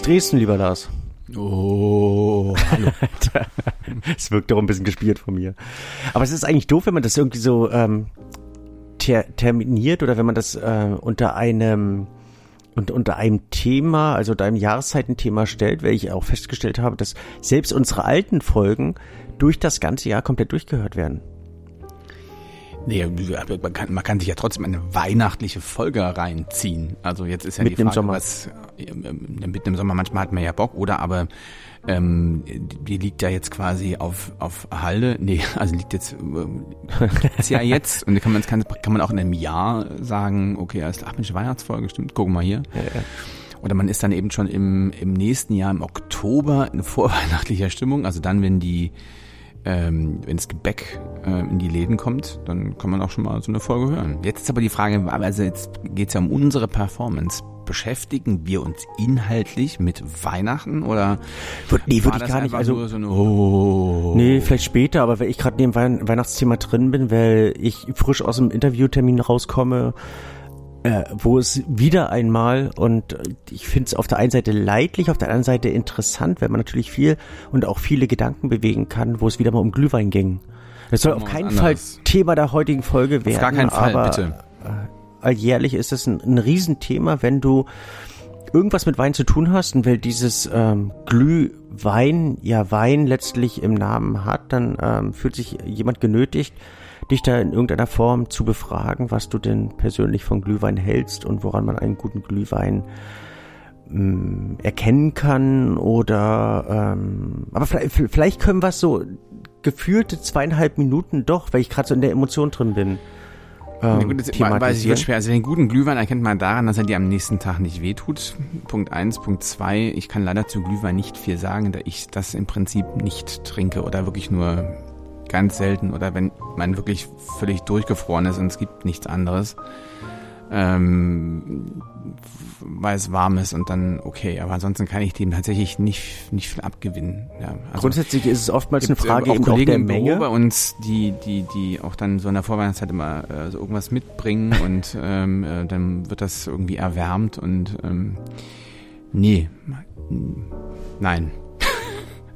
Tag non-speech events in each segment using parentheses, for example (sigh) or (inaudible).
aus Dresden, lieber Lars. Oh, hallo. (laughs) Es wirkt doch ein bisschen gespielt von mir. Aber es ist eigentlich doof, wenn man das irgendwie so ähm, ter terminiert oder wenn man das äh, unter einem und unter einem Thema, also unter einem Jahreszeitenthema stellt, weil ich auch festgestellt habe, dass selbst unsere alten Folgen durch das ganze Jahr komplett durchgehört werden. Nee, man kann, man kann sich ja trotzdem eine weihnachtliche Folge reinziehen. Also jetzt ist ja Mitten die Frage, Sommer. was äh, mitten im Sommer manchmal hat man ja Bock, oder aber ähm, die liegt ja jetzt quasi auf auf Halde. Nee, (laughs) also liegt jetzt ähm, ist ja (laughs) jetzt und kann man kann, kann man auch in einem Jahr sagen, okay, ist ach Mensch, Weihnachtsfolge, stimmt, guck mal hier. Ja, ja. Oder man ist dann eben schon im, im nächsten Jahr, im Oktober, in vorweihnachtlicher Stimmung. Also dann, wenn die, ähm, wenn das Gebäck äh, in die Läden kommt, dann kann man auch schon mal so eine Folge hören. Jetzt ist aber die Frage, also jetzt geht's ja um unsere Performance. Beschäftigen wir uns inhaltlich mit Weihnachten oder Nee, war würde ich gar nicht. Also so eine, oh. Nee, vielleicht später, aber wenn ich gerade neben Weihn Weihnachtsthema drin bin, weil ich frisch aus dem Interviewtermin rauskomme, äh, wo es wieder einmal und äh, ich finde es auf der einen Seite leidlich, auf der anderen Seite interessant, weil man natürlich viel und auch viele Gedanken bewegen kann, wo es wieder mal um Glühwein ging. Das soll auf keinen Fall. Thema der heutigen Folge werden. gar keinen Fall, aber, bitte. Äh, alljährlich ist es ein, ein Riesenthema, wenn du irgendwas mit Wein zu tun hast und weil dieses ähm, Glühwein ja Wein letztlich im Namen hat, dann ähm, fühlt sich jemand genötigt, dich da in irgendeiner Form zu befragen, was du denn persönlich von Glühwein hältst und woran man einen guten Glühwein mh, erkennen kann oder ähm, aber vielleicht, vielleicht können wir es so gefühlte zweieinhalb Minuten doch, weil ich gerade so in der Emotion drin bin. Ähm, gut, das weiß ich, wird schwer. Also den guten Glühwein erkennt man daran, dass er dir am nächsten Tag nicht wehtut. Punkt eins, Punkt zwei. Ich kann leider zu Glühwein nicht viel sagen, da ich das im Prinzip nicht trinke oder wirklich nur ganz selten oder wenn man wirklich völlig durchgefroren ist und es gibt nichts anderes. Ähm, weil es warm ist und dann okay, aber ansonsten kann ich dem tatsächlich nicht nicht viel abgewinnen. Ja, also Grundsätzlich ist es oftmals eine Frage auch Kollegen der Menge. bei uns, die, die, die auch dann so in der Vorweihnachtszeit immer äh, so irgendwas mitbringen (laughs) und ähm, äh, dann wird das irgendwie erwärmt und ähm, nee, nein.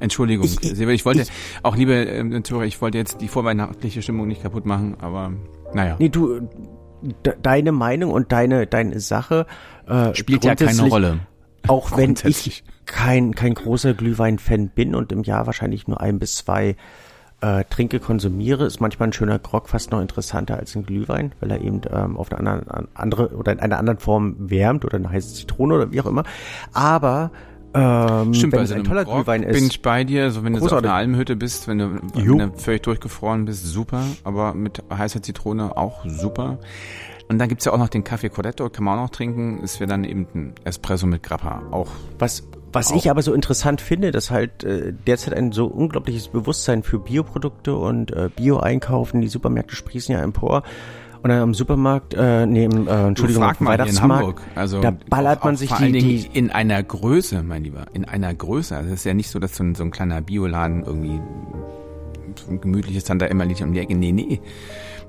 Entschuldigung, Ich- ich- ich wollte ich- auch liebe ähm, Zuhörer, ich wollte jetzt die vorweihnachtliche Stimmung nicht kaputt machen, aber naja, Nee, du, de deine Meinung und deine, deine Sache äh, spielt ja keine Rolle. Auch wenn (laughs) ich kein, kein großer Glühwein-Fan bin und im Jahr wahrscheinlich nur ein bis zwei äh, Trinke konsumiere, ist manchmal ein schöner Grog fast noch interessanter als ein Glühwein, weil er eben ähm, auf eine andere, andere oder in einer anderen Form wärmt oder eine heiße Zitrone oder wie auch immer. Aber ähm, Stimmt, wenn bei es ein toller Grog Glühwein bin ist, ich bei dir, so wenn du auf einer Almhütte bist, wenn du, wenn du völlig durchgefroren bist, super, aber mit heißer Zitrone auch super. Und dann gibt's ja auch noch den Kaffee Corretto, kann man auch noch trinken, ist ja dann eben ein Espresso mit Grappa, auch Was, was Auch. ich aber so interessant finde, dass halt äh, derzeit ein so unglaubliches Bewusstsein für Bioprodukte und äh, Bio-Einkaufen, die Supermärkte sprießen ja empor. Und dann am Supermarkt, äh, neben, äh, Entschuldigung, du frag mal hier in Weihnachtsmarkt, Hamburg. Also da ballert auch, man sich vor die, allen Dingen die in einer Größe, mein Lieber, in einer Größe. Also es ist ja nicht so, dass so ein, so ein kleiner Bioladen irgendwie so ein gemütliches Tante Emma liegt um die Ecke. Nee, nee.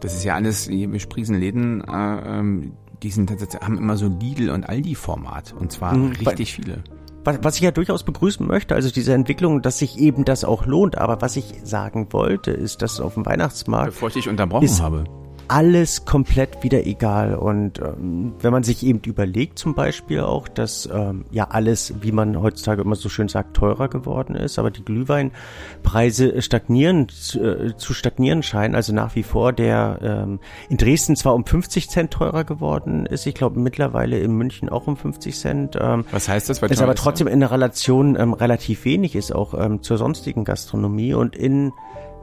Das ist ja alles, hier wir sprießen Läden, äh, ähm, die sind, haben immer so Lidl und Aldi-Format. Und zwar Mhm, richtig viele. was, was ich ja durchaus begrüßen möchte, also diese Entwicklung, dass sich eben das auch lohnt. Aber was ich sagen wollte, ist, dass auf dem Weihnachtsmarkt Bevor ich dich unterbrochen Ist- habe. Alles komplett wieder egal. Und ähm, wenn man sich eben überlegt zum Beispiel auch, dass ähm, ja alles, wie man heutzutage immer so schön sagt, teurer geworden ist, aber die Glühweinpreise stagnieren, zu, äh, zu stagnieren scheinen. Also nach wie vor der ähm, in Dresden zwar um 50 Cent teurer geworden ist, ich glaube mittlerweile in München auch um 50 Cent. Ähm, Was heißt das? Weil es aber trotzdem in der Relation ähm, relativ wenig ist, auch ähm, zur sonstigen Gastronomie und in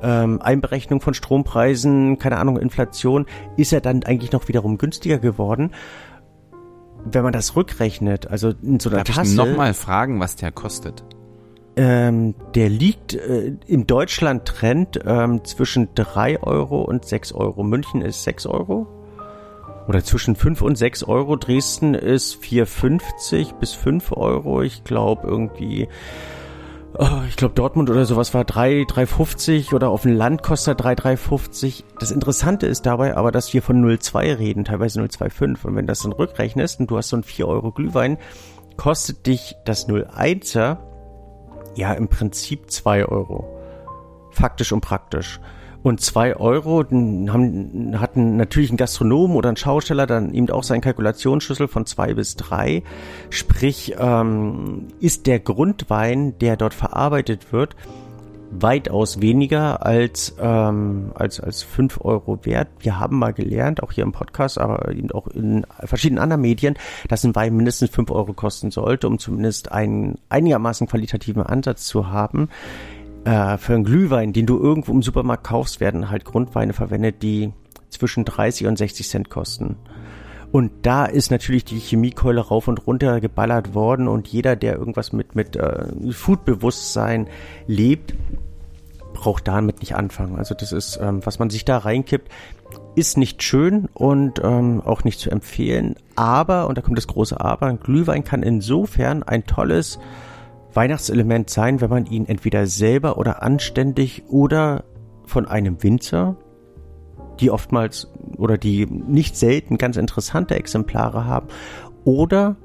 ähm, Einberechnung von Strompreisen, keine Ahnung, Inflation, ist er dann eigentlich noch wiederum günstiger geworden. Wenn man das rückrechnet, also in so einer Darf ich Tasse, nochmal fragen, was der kostet? ähm, der liegt äh, im Deutschland-Trend ähm, zwischen 3 Euro und 6 Euro. München ist 6 Euro. Oder zwischen 5 und 6 Euro. Dresden ist 4,50 bis 5 Euro. Ich glaube irgendwie, oh, ich glaube Dortmund oder sowas war 3, 3,50 oder auf dem Land kostet 3, 3,50. Das Interessante ist dabei aber, dass wir von 0,2 reden, teilweise 0,25. Und wenn das dann rückrechnest und du hast so einen 4 Euro Glühwein, kostet dich das 01er ja im Prinzip zwei Euro. Faktisch und praktisch. Und zwei Euro haben, hatten natürlich ein Gastronom oder ein Schausteller dann eben auch seinen Kalkulationsschlüssel von zwei bis drei. Sprich, ähm, ist der Grundwein, der dort verarbeitet wird, weitaus weniger als, ähm, als, als fünf Euro wert. Wir haben mal gelernt, auch hier im Podcast, aber eben auch in verschiedenen anderen Medien, dass ein Wein mindestens fünf Euro kosten sollte, um zumindest einen einigermaßen qualitativen Ansatz zu haben äh, für einen Glühwein, den du irgendwo im Supermarkt kaufst, werden halt Grundweine verwendet, die zwischen 30 und 60 Cent kosten. Und da ist natürlich die Chemiekeule rauf und runter geballert worden und jeder, der irgendwas mit, mit äh, Foodbewusstsein lebt, braucht damit nicht anfangen. Also das ist, ähm, was man sich da reinkippt, ist nicht schön und ähm, auch nicht zu empfehlen. Aber, und da kommt das große Aber, ein Glühwein kann insofern ein tolles Weihnachtselement sein, wenn man ihn entweder selber oder anständig oder von einem Winzer, die oftmals oder die nicht selten ganz interessante Exemplare haben, oder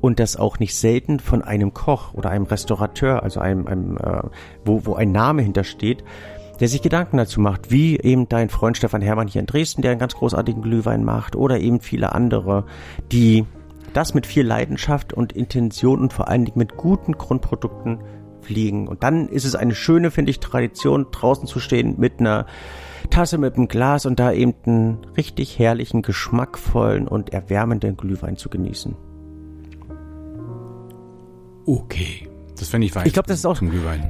und das auch nicht selten von einem Koch oder einem Restaurateur, also einem, einem äh, wo, wo ein Name hintersteht, der sich Gedanken dazu macht, wie eben dein Freund Stefan Hermann hier in Dresden, der einen ganz großartigen Glühwein macht, oder eben viele andere, die das mit viel Leidenschaft und Intention und vor allen Dingen mit guten Grundprodukten fliegen. Und dann ist es eine schöne, finde ich, Tradition, draußen zu stehen mit einer Tasse mit einem Glas und da eben einen richtig herrlichen, geschmackvollen und erwärmenden Glühwein zu genießen. Okay. Das fände ich weich. Ich glaube, das ist auch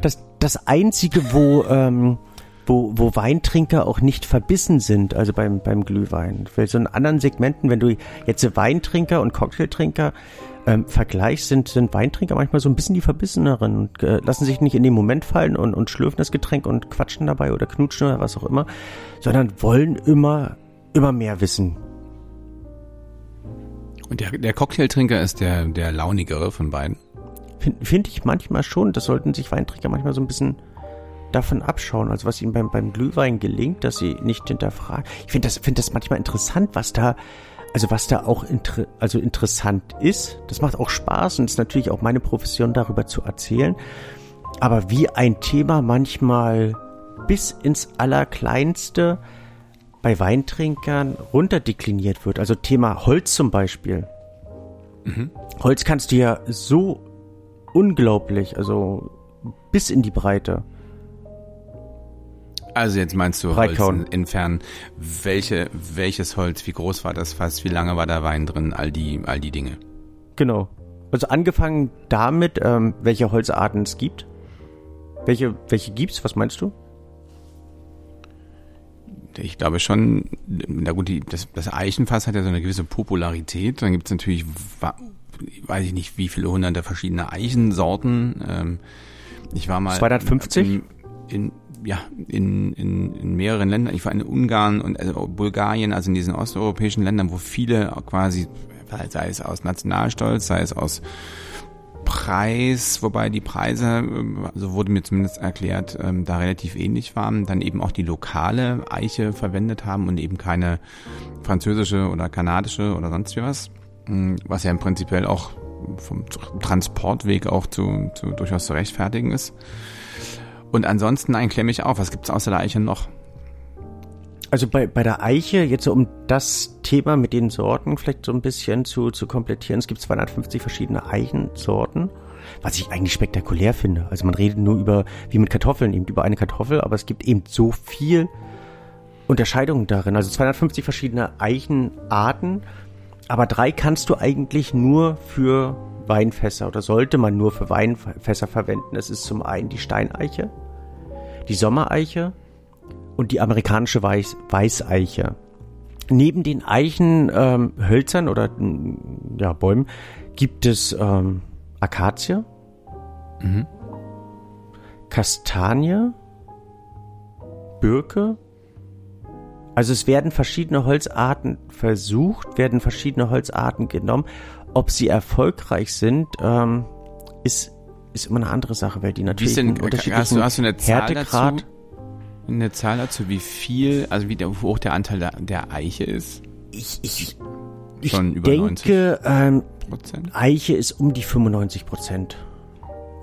das, das Einzige, wo ähm, wo, wo Weintrinker auch nicht verbissen sind, also beim, beim Glühwein. Für so in anderen Segmenten, wenn du jetzt Weintrinker und Cocktailtrinker ähm, vergleichst, sind, sind Weintrinker manchmal so ein bisschen die Verbisseneren und äh, lassen sich nicht in den Moment fallen und, und schlürfen das Getränk und quatschen dabei oder knutschen oder was auch immer, sondern wollen immer, immer mehr wissen. Und der, der Cocktailtrinker ist der, der launigere von beiden? Finde find ich manchmal schon. Das sollten sich Weintrinker manchmal so ein bisschen davon abschauen, also was ihnen beim, beim Glühwein gelingt, dass sie nicht hinterfragen. Ich finde das, finde das manchmal interessant, was da, also was da auch inter, also interessant ist. Das macht auch Spaß und ist natürlich auch meine Profession, darüber zu erzählen. Aber wie ein Thema manchmal bis ins Allerkleinste bei Weintrinkern runterdekliniert wird. Also Thema Holz zum Beispiel. Mhm. Holz kannst du ja so unglaublich, also bis in die Breite also jetzt meinst du Holz inwiefern, welche, welches Holz, wie groß war das Fass, wie lange war da Wein drin, all die, all die Dinge. Genau. Also angefangen damit, ähm, welche Holzarten es gibt. Welche, welche gibt's? Was meinst du? Ich glaube schon, na gut, die, das, das Eichenfass hat ja so eine gewisse Popularität. Dann gibt's natürlich, weiß ich nicht, wie viele hunderte verschiedene Eichensorten. Ähm, ich war mal 250? In, in, ja, in, in, in mehreren Ländern, ich war in Ungarn und also Bulgarien, also in diesen osteuropäischen Ländern, wo viele quasi, sei es aus Nationalstolz, sei es aus Preis, wobei die Preise, so also wurde mir zumindest erklärt, ähm, da relativ ähnlich waren, dann eben auch die lokale Eiche verwendet haben und eben keine französische oder kanadische oder sonst wie was, hm, was ja im Prinzipiell auch vom Transportweg auch zu, zu durchaus zu rechtfertigen ist. Und ansonsten ein klemme ich auf. Was gibt's außer der Eiche noch? Also bei, bei der Eiche, jetzt um das Thema mit den Sorten vielleicht so ein bisschen zu, zu komplettieren, es gibt 250 verschiedene Eichensorten, was ich eigentlich spektakulär finde. Also man redet nur über, wie mit Kartoffeln, eben über eine Kartoffel, aber es gibt eben so viel Unterscheidungen darin. Also 250 verschiedene Eichenarten, aber drei kannst du eigentlich nur für Weinfässer oder sollte man nur für Weinfässer verwenden. Es ist zum einen die Steineiche, die Sommereiche und die amerikanische Weiß Weißeiche. Neben den Eichenhölzern ähm, oder ja, Bäumen gibt es ähm, Akazie, mhm. Kastanie, Birke. Also es werden verschiedene Holzarten versucht, werden verschiedene Holzarten genommen. Ob sie erfolgreich sind, ähm, ist ist immer eine andere Sache, weil die natürlich denn, hast du, hast du eine Zahl Härtegrad dazu? Eine Zahl dazu, wie viel, also wie, hoch der Anteil der, der Eiche ist? Ich, ich, ich denke, ähm? Eiche ist um die 95 Prozent.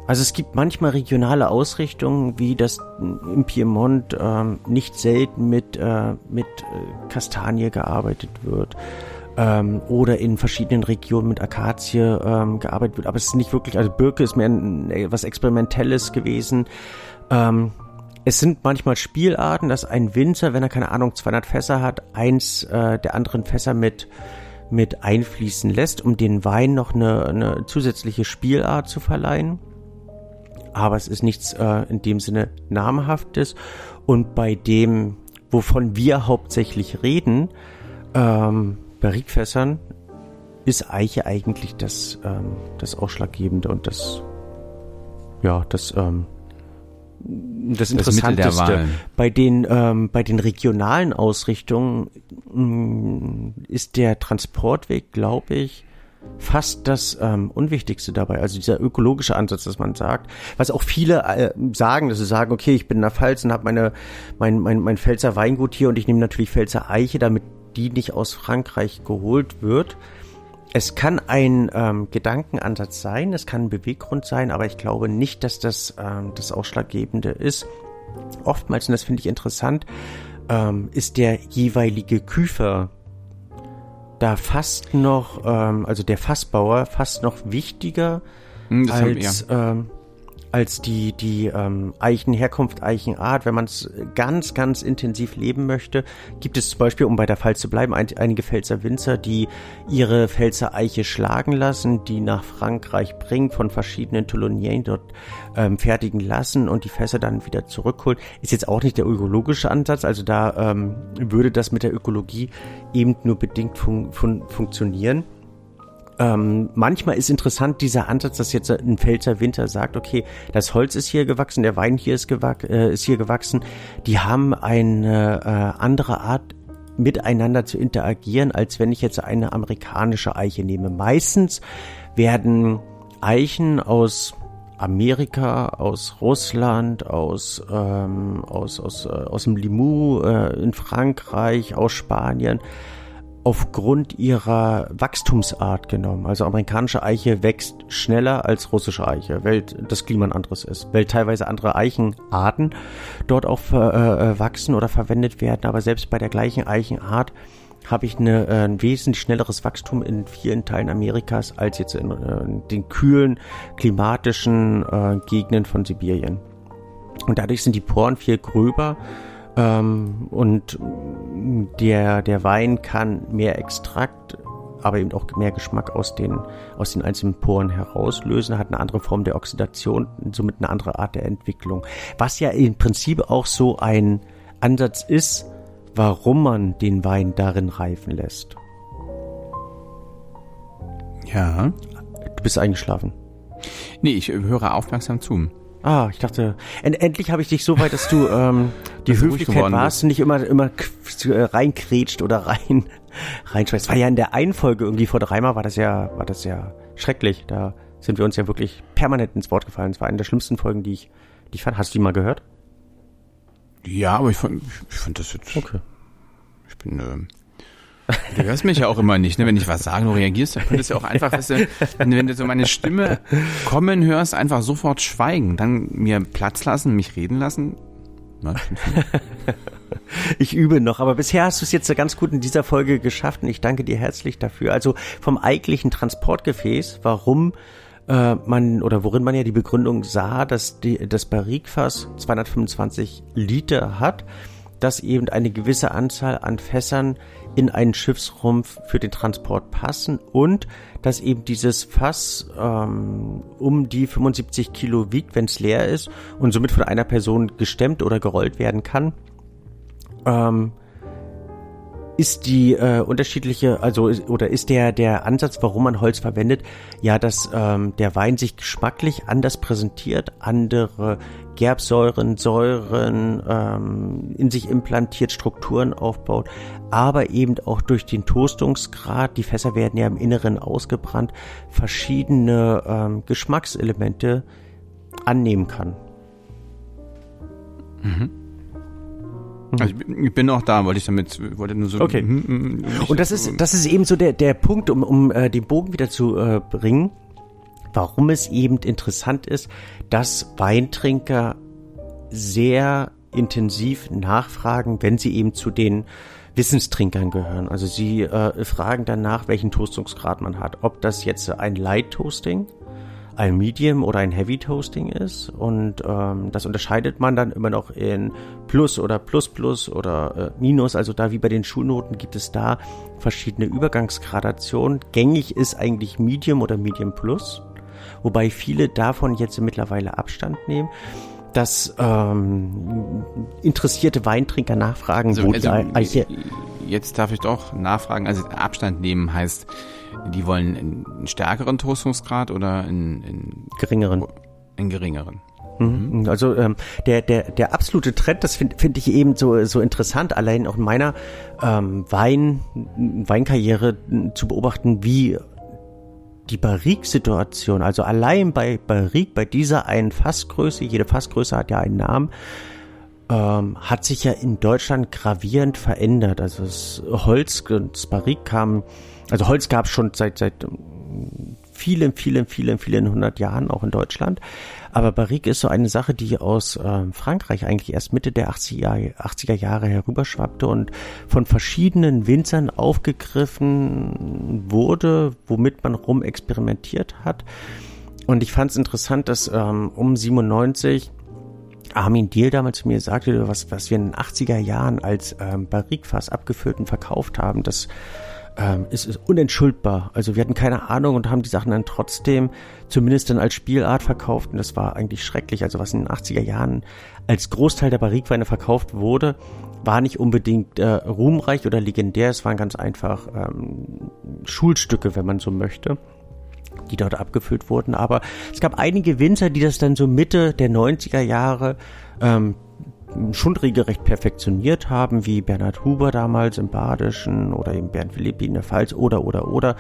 Also es gibt manchmal regionale Ausrichtungen, wie das im Piemont ähm, nicht selten mit, äh, mit äh, Kastanie gearbeitet wird ähm, oder in verschiedenen Regionen mit Akazie ähm, gearbeitet wird. Aber es ist nicht wirklich, also Birke ist mehr ein, was Experimentelles gewesen. Ähm, es sind manchmal Spielarten, dass ein Winzer, wenn er keine Ahnung 200 Fässer hat, eins äh, der anderen Fässer mit mit einfließen lässt, um den Wein noch eine, eine zusätzliche Spielart zu verleihen. Aber es ist nichts äh, in dem Sinne namhaftes. Und bei dem, wovon wir hauptsächlich reden, ähm, Barrikfässern, ist Eiche eigentlich das, ähm, das Ausschlaggebende und das, ja, das, ähm, das Interessanteste. Das bei den, ähm, bei den regionalen Ausrichtungen mh, mm, ist der Transportweg, glaube ich, fast das ähm, Unwichtigste dabei. Also dieser ökologische Ansatz, dass man sagt, was auch viele äh, sagen, dass sie sagen, okay, ich bin in der Pfalz und habe meine mein, mein, mein Pfälzer Weingut hier und ich nehme natürlich Pfälzer Eiche, damit die nicht aus Frankreich geholt wird. Es kann ein ähm, Gedankenansatz sein, es kann ein Beweggrund sein, aber ich glaube nicht, dass das ähm, das Ausschlaggebende ist. Oftmals, und das finde ich interessant, ähm, ist der jeweilige Küfer da fast noch, ähm, also der Fassbauer fast noch wichtiger hm, als, ähm, als die, die ähm, Eichenherkunft, Eichenart. Wenn man es ganz, ganz intensiv leben möchte, gibt es zum Beispiel, um bei der Pfalz zu bleiben, ein, einige Pfälzer Winzer, die ihre Pfälzer Eiche schlagen lassen, die nach Frankreich bringen, von verschiedenen Toulonien dort ähm, fertigen lassen und die Fässer dann wieder zurückholen. Ist jetzt auch nicht der ökologische Ansatz, also da ähm, würde das mit der Ökologie eben nur bedingt fun fun funktionieren. Ähm, manchmal ist interessant dieser Ansatz, dass jetzt ein Pfälzer Winter sagt, okay, das Holz ist hier gewachsen, der Wein hier ist, gewach äh, ist hier gewachsen. Die haben eine äh, andere Art miteinander zu interagieren, als wenn ich jetzt eine amerikanische Eiche nehme. Meistens werden Eichen aus Amerika, aus Russland, aus ähm, aus aus äh, aus dem Limoux äh, in Frankreich, aus Spanien aufgrund ihrer Wachstumsart genommen. Also amerikanische Eiche wächst schneller als russische Eiche, weil das Klima ein anderes ist, weil teilweise andere Eichenarten dort auch äh, äh, wachsen oder verwendet werden. Aber selbst bei der gleichen Eichenart habe ich eine, äh, ein wesentlich schnelleres Wachstum in vielen Teilen Amerikas als jetzt in, äh, den kühlen klimatischen Gegenden von Sibirien. Und dadurch sind die Poren viel gröber ähm, und der, der Wein kann mehr Extrakt, aber eben auch mehr Geschmack aus den, aus den einzelnen Poren herauslösen, hat eine andere Form der Oxidation, somit eine andere Art der Entwicklung. Was ja im Prinzip auch so ein Ansatz ist, warum man den Wein darin reifen lässt. Ja. Du bist eingeschlafen. Nee, ich höre aufmerksam zu. Ah, ich dachte, end endlich habe ich dich so weit, dass du ähm, (laughs) die das Höflichkeit warst und nicht immer immer äh, reinkrätscht oder rein (laughs) reinschmeißt. War ja in der einen Folge irgendwie vor dreimal war das ja war das ja schrecklich. Da sind wir uns ja wirklich permanent ins Wort gefallen. Es war eine der schlimmsten Folgen, die ich die ich fand. Hast du die mal gehört? Ja, aber ich fand ich fand das jetzt. Okay. Ich bin äh, Du hörst mich ja auch immer nicht, ne? Wenn ich was sage, du reagierst, dann könntest du auch einfach, weißt du, wenn du so meine Stimme kommen hörst, einfach sofort schweigen, dann mir Platz lassen, mich reden lassen. Ich übe noch, aber bisher hast du es jetzt ganz gut in dieser Folge geschafft und ich danke dir herzlich dafür. Also vom eigentlichen Transportgefäß, warum äh, man oder worin man ja die Begründung sah, dass die, das Barrikfass 225 Liter hat, dass eben eine gewisse Anzahl an Fässern in einen Schiffsrumpf für den Transport passen und dass eben dieses Fass ähm, um die 75 Kilo wiegt, wenn es leer ist und somit von einer Person gestemmt oder gerollt werden kann. Ähm, ist die äh, unterschiedliche, also oder ist der der Ansatz, warum man Holz verwendet, ja, dass ähm, der Wein sich geschmacklich anders präsentiert, andere Gerbsäuren, Säuren ähm, in sich implantiert, Strukturen aufbaut, aber eben auch durch den Toastungsgrad, die Fässer werden ja im Inneren ausgebrannt, verschiedene ähm, Geschmackselemente annehmen kann. Mhm. Also ich bin auch da, wollte ich damit, wollte nur so. Okay. Und das ist, das ist eben so der, der Punkt, um, um äh, den Bogen wieder zu äh, bringen, warum es eben interessant ist, dass Weintrinker sehr intensiv nachfragen, wenn sie eben zu den Wissenstrinkern gehören. Also sie äh, fragen danach, welchen Toastungsgrad man hat. Ob das jetzt ein Light Toasting, ein Medium oder ein Heavy Toasting ist. Und ähm, das unterscheidet man dann immer noch in Plus oder Plus Plus oder äh, Minus. Also da wie bei den Schulnoten gibt es da verschiedene Übergangsgradationen. Gängig ist eigentlich Medium oder Medium Plus. Wobei viele davon jetzt mittlerweile Abstand nehmen dass ähm, interessierte Weintrinker nachfragen, also, wo also, die Eiche. Jetzt darf ich doch nachfragen. Also Abstand nehmen heißt, die wollen einen stärkeren Toastungsgrad oder einen, einen geringeren? Einen geringeren. Mhm. Also ähm, der, der, der absolute Trend, das finde find ich eben so, so interessant, allein auch in meiner ähm, Wein, Weinkarriere zu beobachten, wie die Barrique-Situation, also allein bei Barrique, bei dieser einen Fassgröße, jede Fassgröße hat ja einen Namen, ähm, hat sich ja in Deutschland gravierend verändert. Also das Holz, das Barrique kam, also Holz gab es schon seit, seit vielen, vielen, vielen, vielen hundert Jahren auch in Deutschland. Aber Barrique ist so eine Sache, die aus äh, Frankreich eigentlich erst Mitte der 80er, 80er Jahre herüberschwappte und von verschiedenen Winzern aufgegriffen wurde, womit man rum experimentiert hat. Und ich fand es interessant, dass ähm, um 97 Armin Diel damals zu mir sagte, was, was wir in den 80er Jahren als ähm, Barrique-Fass abgefüllt und verkauft haben, das ähm, ist, ist unentschuldbar. Also wir hatten keine Ahnung und haben die Sachen dann trotzdem zumindest dann als Spielart verkauft und das war eigentlich schrecklich. Also was in den 80er Jahren als Großteil der Barrikweine verkauft wurde, war nicht unbedingt äh, ruhmreich oder legendär. Es waren ganz einfach ähm, Schulstücke, wenn man so möchte die dort abgefüllt wurden. Aber es gab einige Winzer, die das dann so Mitte der 90er Jahre ähm, schon regelrecht perfektioniert haben, wie Bernhard Huber damals im Badischen oder eben Bernd Philippi in der Pfalz oder oder oder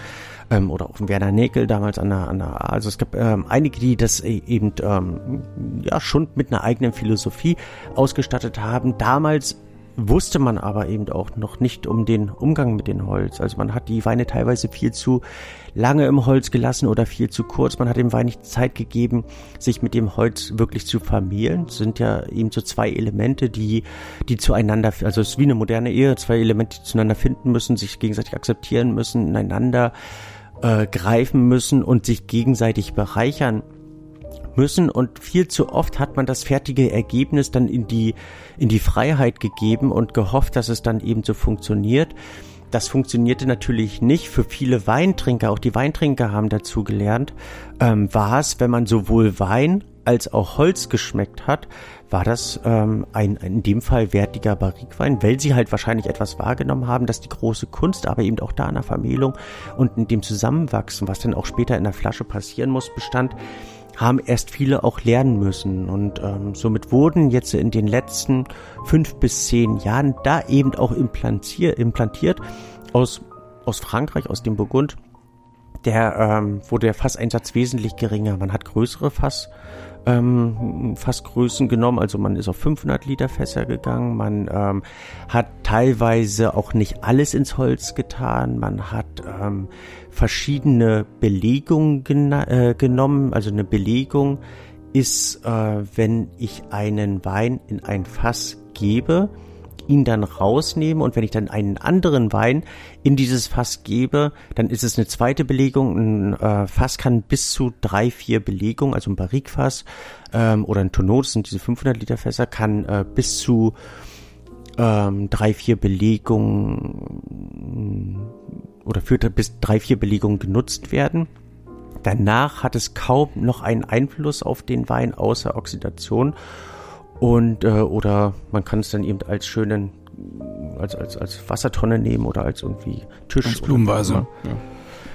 ähm, oder auch Werner Näkel damals an der, an der A. Also es gab ähm, einige, die das e-, eben ähm, ja schon mit einer eigenen Philosophie ausgestattet haben. Damals wusste man aber eben auch noch nicht um den Umgang mit dem Holz. Also man hat die Weine teilweise viel zu lange im Holz gelassen oder viel zu kurz. Man hat dem Wein nicht Zeit gegeben, sich mit dem Holz wirklich zu vermehlen. Das sind ja eben so zwei Elemente, die, die zueinander, also es ist wie eine moderne Ehe, zwei Elemente, die zueinander finden müssen, sich gegenseitig akzeptieren müssen, ineinander äh, greifen müssen und sich gegenseitig bereichern müssen und viel zu oft hat man das fertige Ergebnis dann in die, in die Freiheit gegeben und gehofft, dass es dann eben so funktioniert. Das funktionierte natürlich nicht für viele Weintrinker. Auch die Weintrinker haben dazu gelernt. Ähm, war es, wenn man sowohl Wein als auch Holz geschmeckt hat, war das ähm, ein, in dem Fall wertiger Barrikwein, weil sie halt wahrscheinlich etwas wahrgenommen haben, dass die große Kunst, aber eben auch da in der Vermählung und in dem Zusammenwachsen, was dann auch später in der Flasche passieren muss, bestand, haben erst viele auch lernen müssen. Und ähm, somit wurden jetzt in den letzten fünf bis zehn Jahren da eben auch implantiert, implantiert aus, aus Frankreich, aus dem Burgund, der ähm, wurde der Fasseinsatz wesentlich geringer. Man hat größere Fass ähm, Fassgrößen genommen. Also man ist auf 500 Liter Fässer gegangen. Man ähm, hat teilweise auch nicht alles ins Holz getan. Man hat ähm, verschiedene Belegungen gen äh, genommen. Also eine Belegung ist, äh, wenn ich einen Wein in ein Fass gebe, ihn dann rausnehme und wenn ich dann einen anderen Wein in dieses Fass gebe, dann ist es eine zweite Belegung. Ein äh, Fass kann bis zu drei, vier Belegungen, also ein Barrikfass ähm, oder ein Tonneau, das sind diese 500 Liter Fässer, kann äh, bis zu ähm, drei, vier Belegungen oder für bis drei, vier Belegungen genutzt werden. Danach hat es kaum noch einen Einfluss auf den Wein außer Oxidation und äh, oder man kann es dann eben als schönen als als als Wassertonne nehmen oder als irgendwie Tisch als Blumenvase ja.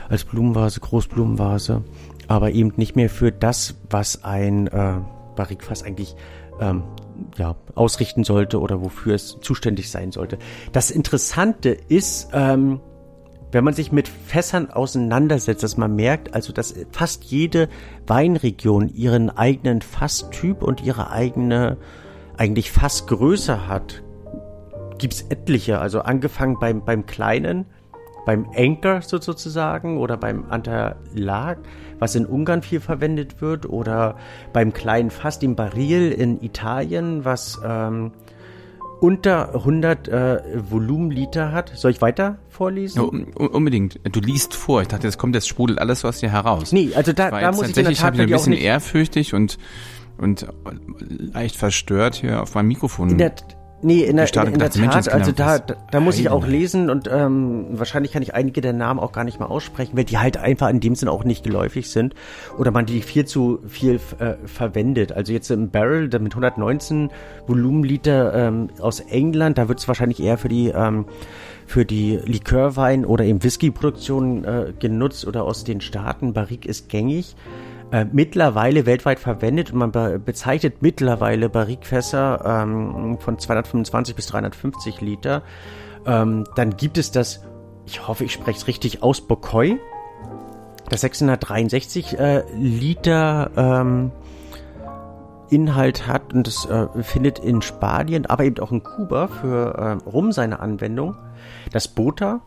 als Blumenvase Großblumenvase aber eben nicht mehr für das was ein äh, Barrikfass eigentlich ähm, ja, ausrichten sollte oder wofür es zuständig sein sollte. Das Interessante ist, ähm, wenn man sich mit Fässern auseinandersetzt, dass man merkt, also dass fast jede Weinregion ihren eigenen Fasstyp und ihre eigene eigentlich Fassgröße hat. gibt's etliche. Also angefangen beim, beim kleinen, beim Anchor sozusagen oder beim Antalag, was in Ungarn viel verwendet wird, oder beim kleinen Fass, dem Baril in Italien, was ähm, unter 100 äh, Volumenliter hat. Soll ich weiter vorlesen? Ja, unbedingt. Du liest vor. Ich dachte, jetzt kommt, jetzt sprudelt alles aus dir heraus. Nee, also da, da muss ich in der Tat ich ein bisschen ehrfürchtig und und leicht verstört hier auf meinem Mikrofon. In der, Nee, in der, in, in der Tat, also da, da, da muss ich auch lesen und ähm, wahrscheinlich kann ich einige der Namen auch gar nicht mal aussprechen, weil die halt einfach in dem Sinn auch nicht geläufig sind oder man die viel zu viel äh, verwendet. Also jetzt im Barrel mit 119 Volumenliter ähm, aus England, da wird es wahrscheinlich eher für die ähm, für die Likörwein oder eben Whisky-Produktion äh, genutzt oder aus den Staaten. Barrique ist gängig äh, mittlerweile weltweit verwendet und man be bezeichnet mittlerweile Barrikfässer ähm, von 225 bis 350 Liter. Ähm, dann gibt es das, ich hoffe, ich spreche es richtig aus, Bocoy, das 663 äh, Liter ähm, Inhalt hat und das äh, findet in Spanien, aber eben auch in Kuba für äh, Rum seine Anwendung. Das Bota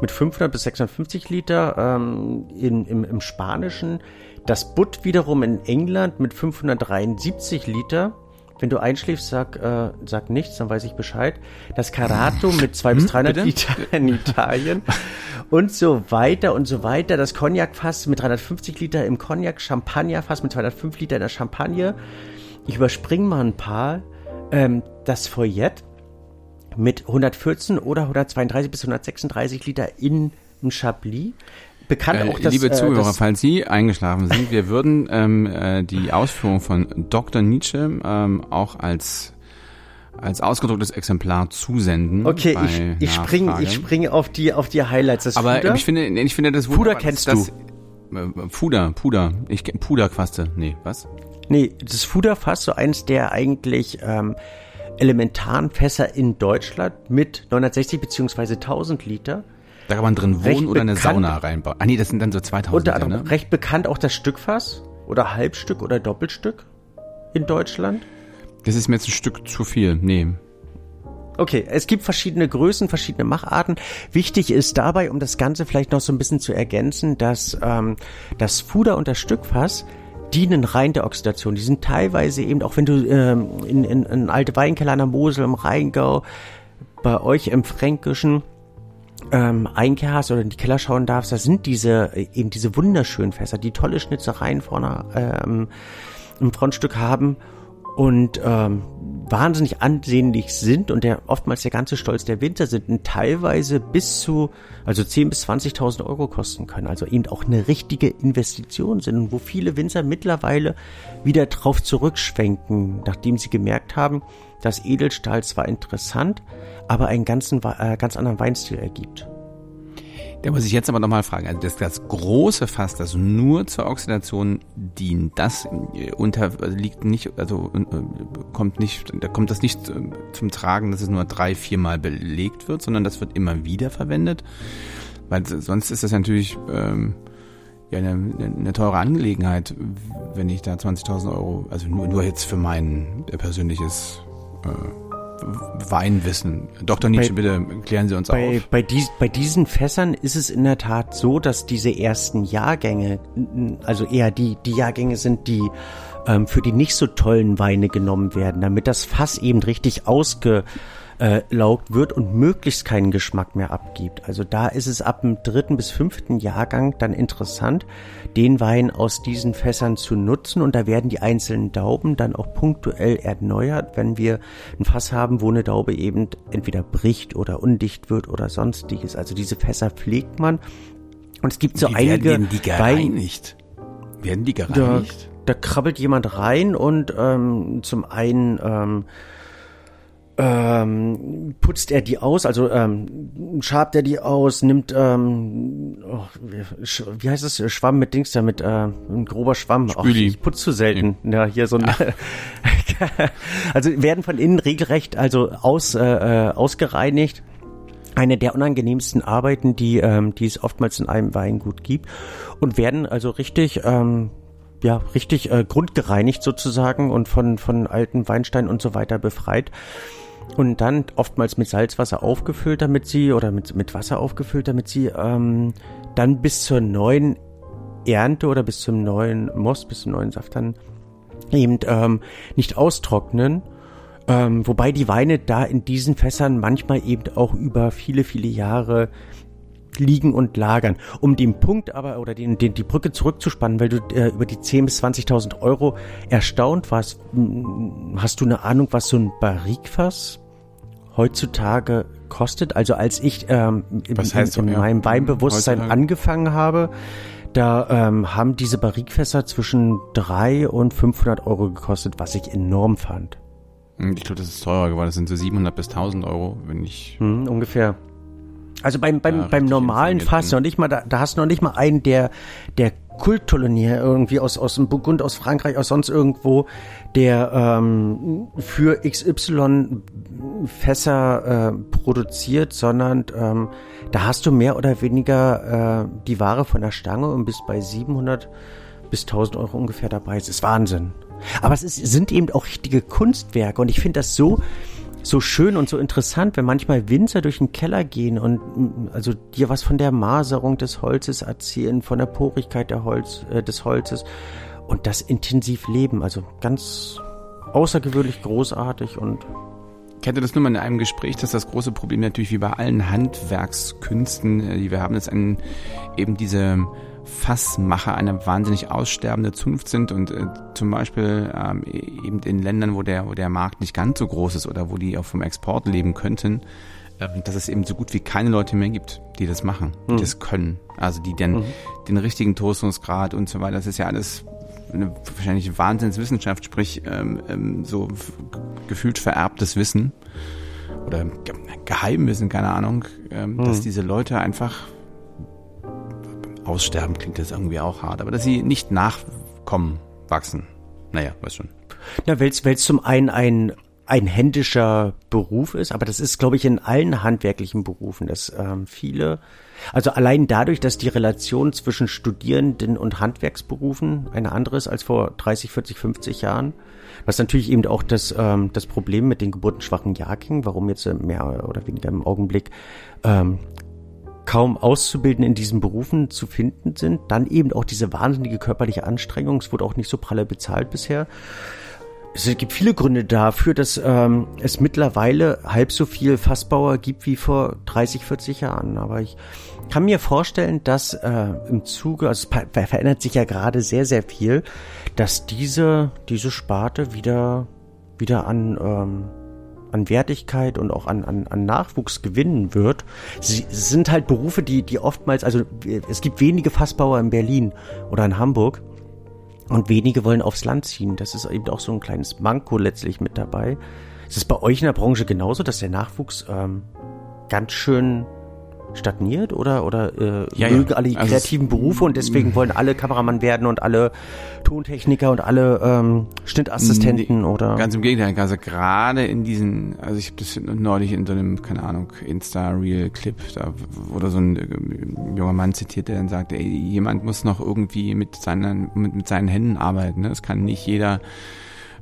mit 500 bis 650 Liter ähm, in, im, im Spanischen das Butt wiederum in England mit 573 Liter. Wenn du einschläfst, sag, äh, sag nichts, dann weiß ich Bescheid. Das Carato mit 200 bis 300 hm, Liter (laughs) in Italien. und so weiter und so weiter. Das Cognac-Fass mit 350 Liter im Cognac. Champagner-Fass mit 205 Liter in der Champagne. Ich überspringe mal ein paar. Ähm, das Foyette mit 114 oder 132 bis 136 Liter in im Chablis bekannt äh, auch, dass, Liebe äh, Zuhörer, das, falls Sie eingeschlafen sind, wir würden ähm, äh, die Ausführung von Dr. Nietzsche ähm, auch als als ausgedrucktes Exemplar zusenden. Okay, ich, ich springe ich spring auf die auf die Highlights. Das Aber Fuder? ich finde ich finde das Fuder kennst das, du. Äh, Fuder, Puder. Ich Puderquaste. Nee, was? Nee, das Fuderfass so eins der eigentlich ähm, elementaren Fässer in Deutschland mit 960 beziehungsweise 1000 Liter da kann man drin wohnen recht oder eine Sauna reinbauen. Ah nee, das sind dann so 2000 Unter anderem ne? recht bekannt auch das Stückfass oder Halbstück oder Doppelstück in Deutschland. Das ist mir jetzt ein Stück zu viel. Nee. Okay, es gibt verschiedene Größen, verschiedene Macharten. Wichtig ist dabei, um das Ganze vielleicht noch so ein bisschen zu ergänzen, dass ähm, das Fuder und das Stückfass dienen rein der Oxidation. Die sind teilweise eben, auch wenn du ähm, in, in, in alte Weinkeller an der Mosel, im Rheingau, bei euch im Fränkischen, ähm, Einkehr hast oder in die Keller schauen darfst, da sind diese eben diese wunderschönen Fässer, die tolle Schnitzereien vorne ähm, im Frontstück haben und ähm, wahnsinnig ansehnlich sind und der oftmals der ganze Stolz der Winter sind und teilweise bis zu also 10 bis 20.000 Euro kosten können. Also eben auch eine richtige Investition sind wo viele Winzer mittlerweile wieder drauf zurückschwenken, nachdem sie gemerkt haben, dass Edelstahl zwar interessant, aber einen ganzen, äh, ganz anderen Weinstil ergibt. Da muss ich jetzt aber nochmal fragen, also das, das große Fass, das nur zur Oxidation dient, das äh, unter, also liegt nicht, also äh, kommt nicht, da kommt das nicht äh, zum Tragen, dass es nur drei, viermal belegt wird, sondern das wird immer wieder verwendet, weil sonst ist das natürlich ähm, ja eine, eine teure Angelegenheit, wenn ich da 20.000 Euro, also nur, nur jetzt für mein persönliches äh, Weinwissen. Dr. Nietzsche, bei, bitte klären Sie uns bei, auf. Bei, dies, bei diesen Fässern ist es in der Tat so, dass diese ersten Jahrgänge, also eher die, die Jahrgänge sind, die ähm, für die nicht so tollen Weine genommen werden, damit das Fass eben richtig ausge äh, laugt wird und möglichst keinen Geschmack mehr abgibt. Also da ist es ab dem dritten bis fünften Jahrgang dann interessant, den Wein aus diesen Fässern zu nutzen und da werden die einzelnen Dauben dann auch punktuell erneuert, wenn wir ein Fass haben, wo eine Daube eben entweder bricht oder undicht wird oder sonstiges. Also diese Fässer pflegt man und es gibt so Wie einige werden die gereinigt? Wein werden die gereinigt? Da, da krabbelt jemand rein und ähm, zum einen ähm, ähm, putzt er die aus, also ähm, schabt er die aus, nimmt, ähm, oh, wie heißt das, Schwamm mit Dings da, mit äh, ein grober Schwamm. Ach, ich putze zu selten. Ja, hier so ein, (laughs) also werden von innen regelrecht also aus, äh, äh, ausgereinigt. Eine der unangenehmsten Arbeiten, die, ähm, die es oftmals in einem Weingut gibt und werden also richtig ähm, ja richtig äh, grundgereinigt sozusagen und von von alten Weinsteinen und so weiter befreit. Und dann oftmals mit Salzwasser aufgefüllt, damit sie, oder mit, mit Wasser aufgefüllt, damit sie ähm, dann bis zur neuen Ernte oder bis zum neuen Most, bis zum neuen Saft dann eben ähm, nicht austrocknen. Ähm, wobei die Weine da in diesen Fässern manchmal eben auch über viele, viele Jahre liegen und lagern. Um den Punkt aber oder den, den, die Brücke zurückzuspannen, weil du äh, über die 10.000 bis 20.000 Euro erstaunt warst, hast du eine Ahnung, was so ein Barrikfass heutzutage kostet? Also als ich ähm, in, heißt in, in ja, meinem Weinbewusstsein heutzutage? angefangen habe, da ähm, haben diese Barrikfässer zwischen 3 und 500 Euro gekostet, was ich enorm fand. Ich glaube, das ist teurer geworden. Das sind so 700 bis 1000 Euro, wenn ich. Hm, ungefähr. Also beim, beim, Ja, beim richtig normalen Fass noch nicht mal, da, da hast du noch nicht mal einen, der, der Kultkolonier irgendwie aus, aus dem Burgund, aus Frankreich, aus sonst irgendwo, der ähm, für XY Fässer äh, produziert, sondern ähm, da hast du mehr oder weniger äh, die Ware von der Stange und bist bei 700 bis 1000 Euro ungefähr dabei. Es ist Wahnsinn. Aber es ist, sind eben auch richtige Kunstwerke und ich finde das so, so schön und so interessant, wenn manchmal Winzer durch den Keller gehen und also dir was von der Maserung des Holzes erzählen, von der Porigkeit der Holz, äh, des Holzes und das intensiv leben. Also ganz außergewöhnlich großartig und Ich hatte das nur mal in einem Gespräch, dass das große Problem natürlich wie bei allen Handwerkskünsten, äh, die wir haben, ist eben diese Fassmacher eine wahnsinnig aussterbende Zunft sind und äh, zum Beispiel ähm, eben in Ländern, wo der, wo der Markt nicht ganz so groß ist oder wo die auch vom Export leben könnten, äh, dass es eben so gut wie keine Leute mehr gibt, die das machen, die das können. Also die dann den richtigen Toastungsgrad und so weiter, das ist ja alles eine wahrscheinlich Wahnsinnswissenschaft, sprich ähm, ähm, so gefühlt vererbtes Wissen oder Ge Geheimwissen, keine Ahnung, ähm, dass diese Leute einfach aussterben, klingt jetzt irgendwie auch hart, aber dass sie nicht nachkommen, wachsen. Naja, weiß schon. Na, weil es zum einen ein, ein händischer Beruf ist, aber das ist, glaube ich, in allen handwerklichen Berufen, dass ähm, viele, also allein dadurch, dass die Relation zwischen Studierenden und Handwerksberufen eine andere ist als vor 30, 40, 50 Jahren, was natürlich eben auch das, ähm, das Problem mit den geburtenschwachen Jahrgängen, warum jetzt äh, mehr oder weniger im Augenblick ähm, kaum Auszubildende in diesen Berufen zu finden sind. Dann eben auch diese wahnsinnige körperliche Anstrengung. Es wurde auch nicht so pralle bezahlt bisher. Es gibt viele Gründe dafür, dass ähm, es mittlerweile halb so viel Fassbauer gibt wie vor 30, 40 Jahren. Aber ich kann mir vorstellen, dass äh, im Zuge, also es verändert sich ja gerade sehr, sehr viel, dass diese, diese Sparte wieder, wieder an, ähm, an Wertigkeit und auch an, an, an Nachwuchs gewinnen wird. Sie sind halt Berufe, die, die oftmals, also es gibt wenige Fassbauer in Berlin oder in Hamburg und wenige wollen aufs Land ziehen. Das ist eben auch so ein kleines Manko letztlich mit dabei. Ist es bei euch in der Branche genauso, dass der Nachwuchs ähm, ganz schön stagniert oder oder äh, Ja, ja. mögen alle die Also kreativen Berufe und deswegen wollen alle Kameramann werden und alle Tontechniker und alle ähm, Schnittassistenten Nee, oder Ganz im Gegenteil, also gerade in diesen, also ich habe das neulich in so einem, keine Ahnung, Insta-Reel-Clip, da wurde so ein äh, junger Mann zitiert, der dann sagt, ey, jemand muss noch irgendwie mit seinen, mit, mit seinen Händen arbeiten. Ne? Es kann nicht jeder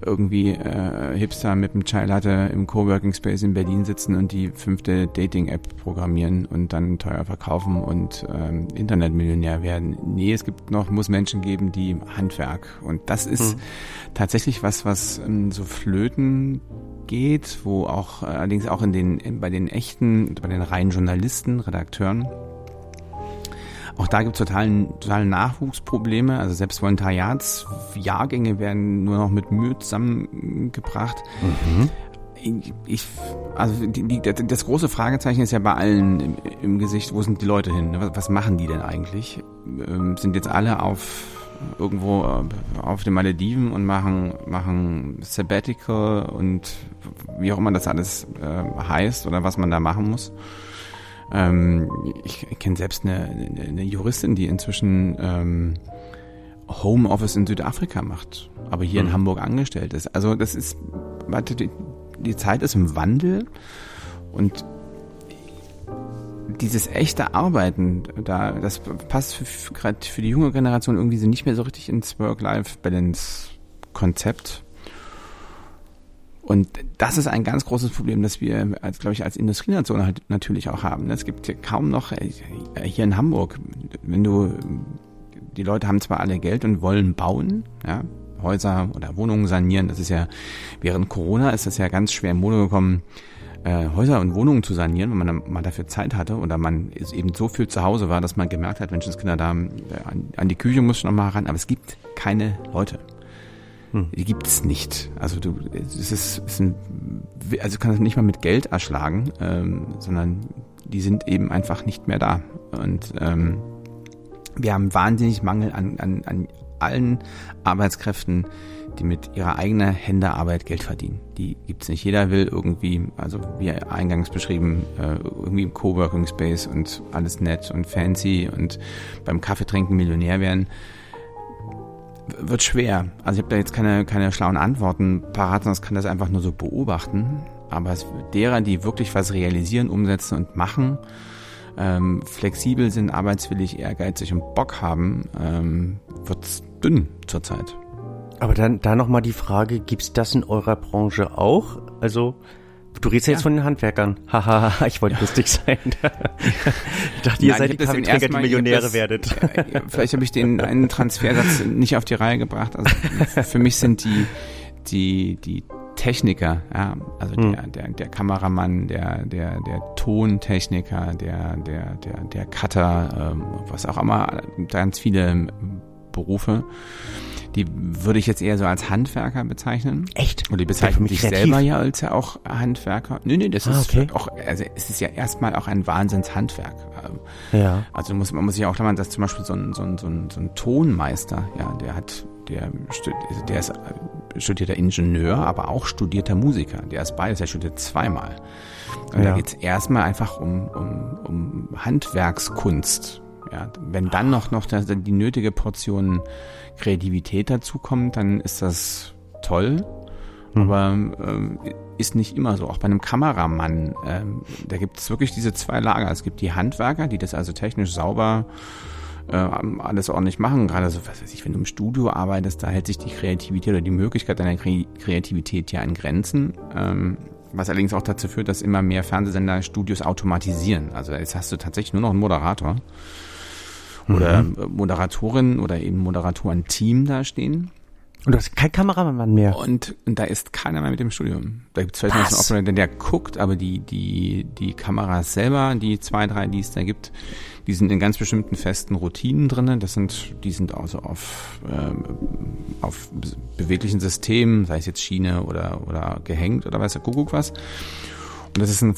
irgendwie äh, Hipster mit einem Chai Latte im Coworking Space in Berlin sitzen und die fünfte Dating-App programmieren und dann teuer verkaufen und ähm, Internetmillionär werden. Nee, es gibt noch, muss Menschen geben, die Handwerk. Und das ist tatsächlich was, was ähm, so flöten geht, wo auch äh, allerdings auch in den in, bei den echten, bei den reinen Journalisten, Redakteuren auch da gibt es totalen, totale Nachwuchsprobleme. Also selbst Volontariatsjahrgänge werden nur noch mit Mühe zusammengebracht. Ich, ich, also die, die, das große Fragezeichen ist ja bei allen im, im Gesicht, wo sind die Leute hin? Was, was machen die denn eigentlich? Ähm, sind jetzt alle auf irgendwo äh, auf den Malediven und machen, machen Sabbatical und wie auch immer das alles äh, heißt oder was man da machen muss. Ähm, ich kenne selbst eine, eine, eine Juristin, die inzwischen ähm, Homeoffice in Südafrika macht, aber hier in Hamburg angestellt ist. Also das ist, warte, die, die Zeit ist im Wandel und dieses echte Arbeiten, da das passt gerade für die junge Generation irgendwie so nicht mehr so richtig ins Work-Life-Balance-Konzept. Und das ist ein ganz großes Problem, das wir, als, glaube ich, als Industrienation halt natürlich auch haben. Es gibt kaum noch äh, hier in Hamburg, wenn du, die Leute haben zwar alle Geld und wollen bauen, ja, Häuser oder Wohnungen sanieren. Das ist ja, während Corona ist das ja ganz schwer in Mode gekommen, äh, Häuser und Wohnungen zu sanieren, wenn man mal dafür Zeit hatte oder man eben so viel zu Hause war, dass man gemerkt hat, Menschenskinder da äh, an, an die Küche muss noch mal ran, aber es gibt keine Leute. Hm. Die gibt's nicht. Also du, es ist, ist ein, also du kannst nicht mal mit Geld erschlagen, ähm, sondern die sind eben einfach nicht mehr da. Und ähm, wir haben wahnsinnig Mangel an, an, an allen Arbeitskräften, die mit ihrer eigenen Händearbeit Geld verdienen. Die gibt's nicht. Jeder will irgendwie, also wie eingangs beschrieben, äh, irgendwie im Coworking Space und alles nett und fancy und beim Kaffeetrinken Millionär werden. Wird schwer. Also ich habe da jetzt keine, keine schlauen Antworten parat, sondern kann das einfach nur so beobachten. Aber es, derer, die wirklich was realisieren, umsetzen und machen, ähm, flexibel sind, arbeitswillig, ehrgeizig und Bock haben, ähm, wird's dünn zurzeit. Aber dann da nochmal die Frage, gibt's das in eurer Branche auch? Also, du redest ja jetzt von den Handwerkern. (laughs) Haha, ich wollte lustig sein. (laughs) ich dachte, ihr Nein, seid die Kaffeeträger, die Millionäre das, werdet. vielleicht habe ich den einen Transfersatz nicht auf die Reihe gebracht. Also für mich sind die, die, die Techniker, ja, also hm. der, der, der Kameramann, der, der, der Tontechniker, der, der, der, der Cutter, ähm, was auch immer, ganz viele Berufe. Die würde ich jetzt eher so als Handwerker bezeichnen. Echt? Und die bezeichnen sich selber ja als ja auch Handwerker. Nö, nö, das ah, ist okay. auch, also es ist ja erstmal auch ein Wahnsinnshandwerk. Ja. Also muss, man muss sich auch klar dass zum Beispiel so ein, so ein, so ein, so ein Tonmeister, ja, der hat, der, der ist studierter Ingenieur, aber auch studierter Musiker. Der ist beides, er studiert zweimal. Und ja. da geht es erstmal einfach um, um, um Handwerkskunst. Ja, wenn dann noch, noch die nötige Portion Kreativität dazu kommt, dann ist das toll. Mhm. Aber ähm, ist nicht immer so. Auch bei einem Kameramann, ähm, da gibt es wirklich diese zwei Lager. Es gibt die Handwerker, die das also technisch sauber äh, alles ordentlich machen. Gerade so, was weiß ich, wenn du im Studio arbeitest, da hält sich die Kreativität oder die Möglichkeit deiner Kreativität ja in Grenzen. Ähm, was allerdings auch dazu führt, dass immer mehr Fernsehsender Studios automatisieren. Also jetzt hast du tatsächlich nur noch einen Moderator oder mhm. Moderatorin oder eben Moderatoren-Team da stehen. Und du hast kein Kameramann mehr. Und, und da ist keiner mehr mit dem Studium. Da gibt es vielleicht noch einen Operator, der guckt, aber die, die, die Kameras selber, die zwei, drei, die es da gibt, die sind in ganz bestimmten festen Routinen drinnen. Das sind, die sind also auf, ähm, auf beweglichen Systemen, sei es jetzt Schiene oder, oder gehängt oder weiß der Kuckuck was. Und das ist ein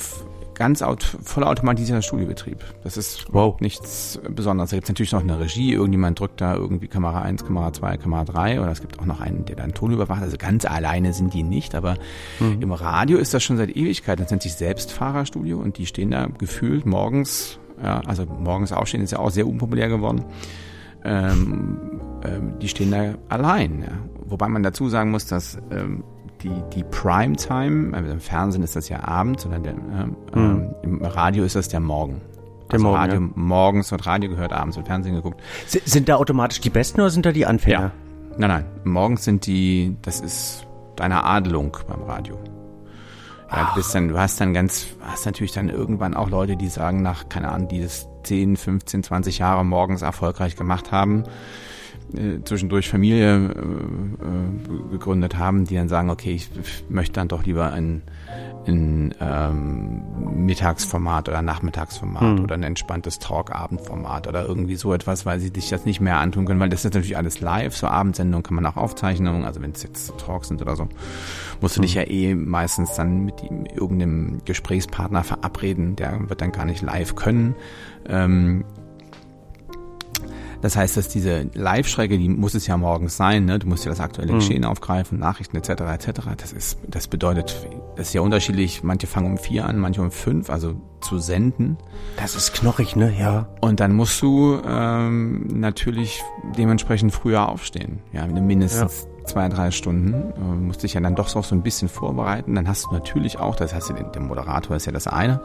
ganz aut vollautomatisierter Studiobetrieb. Das ist wow. nichts Besonderes. Da gibt es natürlich noch eine Regie, irgendjemand drückt da irgendwie Kamera 1, Kamera 2, Kamera 3 oder es gibt auch noch einen, der dann Ton überwacht. Also ganz alleine sind die nicht, aber mhm. im Radio ist das schon seit Ewigkeit. Das nennt sich Selbstfahrerstudio und die stehen da gefühlt morgens, ja, also morgens aufstehen ist ja auch sehr unpopulär geworden. Ähm, ähm, die stehen da allein. Ja. Wobei man dazu sagen muss, dass ähm, die, die Primetime, also im Fernsehen ist das ja abends, oder der, äh, mhm. im Radio ist das der Morgen. Der also Morgen, Radio, ja. morgens wird Radio gehört, abends wird Fernsehen geguckt. Sind da automatisch die Besten oder sind da die Anfänger? Ja. Nein, nein. Morgens sind die, das ist deine Adelung beim Radio. Ja, du bist dann, du hast dann ganz, hast natürlich dann irgendwann auch Leute, die sagen, nach, keine Ahnung, die das 10, 15, 20 Jahre morgens erfolgreich gemacht haben, äh, zwischendurch Familie äh, äh, gegründet haben, die dann sagen, okay, ich möchte dann doch lieber ein, ein ähm, Mittagsformat oder Nachmittagsformat hm. oder ein entspanntes Talk-Abendformat oder irgendwie so etwas, weil sie sich das nicht mehr antun können, weil das ist natürlich alles live, so Abendsendungen kann man auch aufzeichnen, also wenn es jetzt Talks sind oder so, musst du hm. dich ja eh meistens dann mit ihm, irgendeinem Gesprächspartner verabreden, der wird dann gar nicht live können. Ähm, das heißt, dass diese Live-Schrecke, die muss es ja morgens sein, ne? Du musst ja das aktuelle mhm. Geschehen aufgreifen, Nachrichten etc. etc. Das ist, das bedeutet, das ist ja unterschiedlich. Manche fangen um vier an, manche um fünf, also zu senden. Das ist knochig, ne? Ja. Und dann musst du ähm, natürlich dementsprechend früher aufstehen. Ja, mindestens ja. zwei, drei Stunden. Du musst dich ja dann doch so ein bisschen vorbereiten. Dann hast du natürlich auch, das heißt, der Moderator ist ja das eine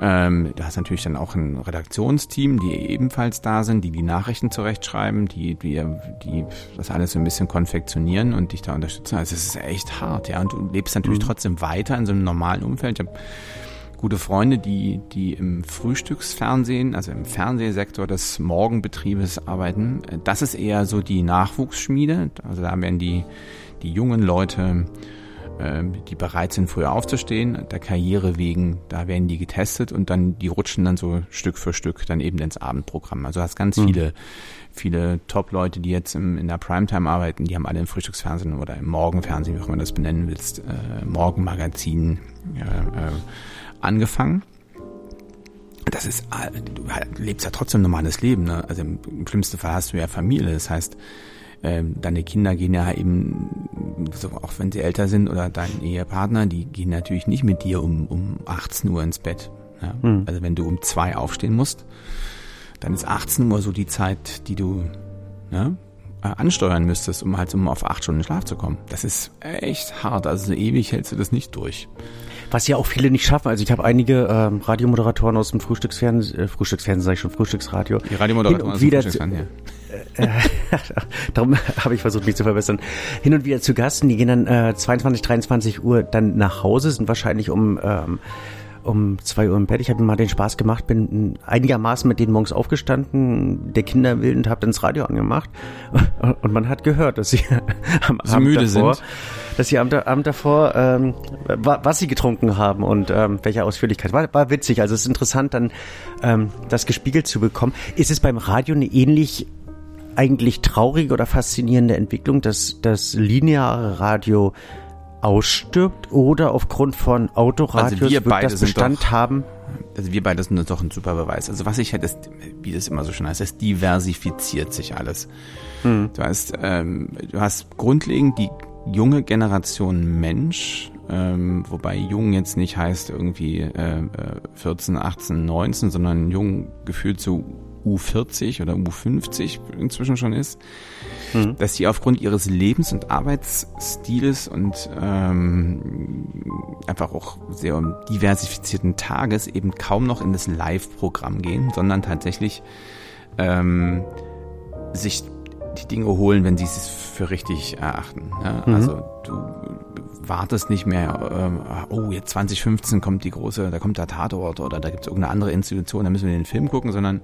Ähm, du hast natürlich dann auch ein Redaktionsteam, die ebenfalls da sind, die die Nachrichten zurechtschreiben, die, die, die das alles so ein bisschen konfektionieren und dich da unterstützen. Also es ist echt hart, ja. Und du lebst natürlich mhm. trotzdem weiter in so einem normalen Umfeld. Ich habe gute Freunde, die, die im Frühstücksfernsehen, also im Fernsehsektor des Morgenbetriebes arbeiten. Das ist eher so die Nachwuchsschmiede. Also da werden die, die jungen Leute die bereit sind, früher aufzustehen, der Karriere wegen, da werden die getestet und dann, die rutschen dann so Stück für Stück dann eben ins Abendprogramm. Also hast ganz mhm. viele, viele Top-Leute, die jetzt im, in der Primetime arbeiten, die haben alle im Frühstücksfernsehen oder im Morgenfernsehen, wie auch immer das benennen willst, äh, Morgenmagazin äh, äh, angefangen. Das ist, äh, du lebst ja trotzdem ein normales Leben, ne? Also im, im schlimmsten Fall hast du ja Familie, das heißt, ähm, deine Kinder gehen ja eben, so, auch wenn sie älter sind oder dein Ehepartner, die gehen natürlich nicht mit dir um, um 18 Uhr ins Bett. Ja? Mhm. Also wenn du um zwei aufstehen musst, dann ist 18 Uhr so die Zeit, die du ne, ansteuern müsstest, um halt um auf acht Stunden Schlaf zu kommen. Das ist echt hart. Also so ewig hältst du das nicht durch. Was ja auch viele nicht schaffen. Also ich habe einige ähm, Radiomoderatoren aus dem Frühstücksfernsehen, äh, Frühstücksfernsehen sage ich schon, Frühstücksradio. Die Radiomoderatoren aus dem Frühstücksfernsehen, äh, (laughs) darum habe ich versucht, mich zu verbessern. Hin und wieder zu Gasten, die gehen dann äh, 22, 23 Uhr dann nach Hause, sind wahrscheinlich um ähm, um zwei Uhr im Bett. Ich habe mir mal den Spaß gemacht, bin einigermaßen mit denen morgens aufgestanden, der Kinder will und habe dann das Radio angemacht (laughs) und man hat gehört, dass sie (laughs) am sie Abend müde davor, sind. dass sie am Abend davor ähm, was sie getrunken haben und ähm, welche Ausführlichkeit. War, war witzig, also es ist interessant, dann ähm, das gespiegelt zu bekommen. Ist es beim Radio eine ähnlich eigentlich traurige oder faszinierende Entwicklung, dass das lineare Radio ausstirbt oder aufgrund von Autoradios also wir wird das Bestand doch, haben? Also wir beide sind doch ein super Beweis. Also was ich halt, ist, wie das immer so schön heißt, es diversifiziert sich alles. Hm. Du hast, ähm, du hast grundlegend die junge Generation Mensch, ähm, wobei jung jetzt nicht heißt irgendwie äh, 14, 18, 19, sondern jung gefühlt so U40 oder U50 inzwischen schon ist, mhm. dass sie aufgrund ihres Lebens- und Arbeitsstils und ähm, einfach auch sehr diversifizierten Tages eben kaum noch in das Live-Programm gehen, sondern tatsächlich ähm, sich die Dinge holen, wenn sie es für richtig erachten. Ne? Mhm. Also du wartest nicht mehr, ähm, oh, jetzt 2015 kommt die große, da kommt der Tatort oder da gibt es irgendeine andere Institution, da müssen wir den Film gucken, sondern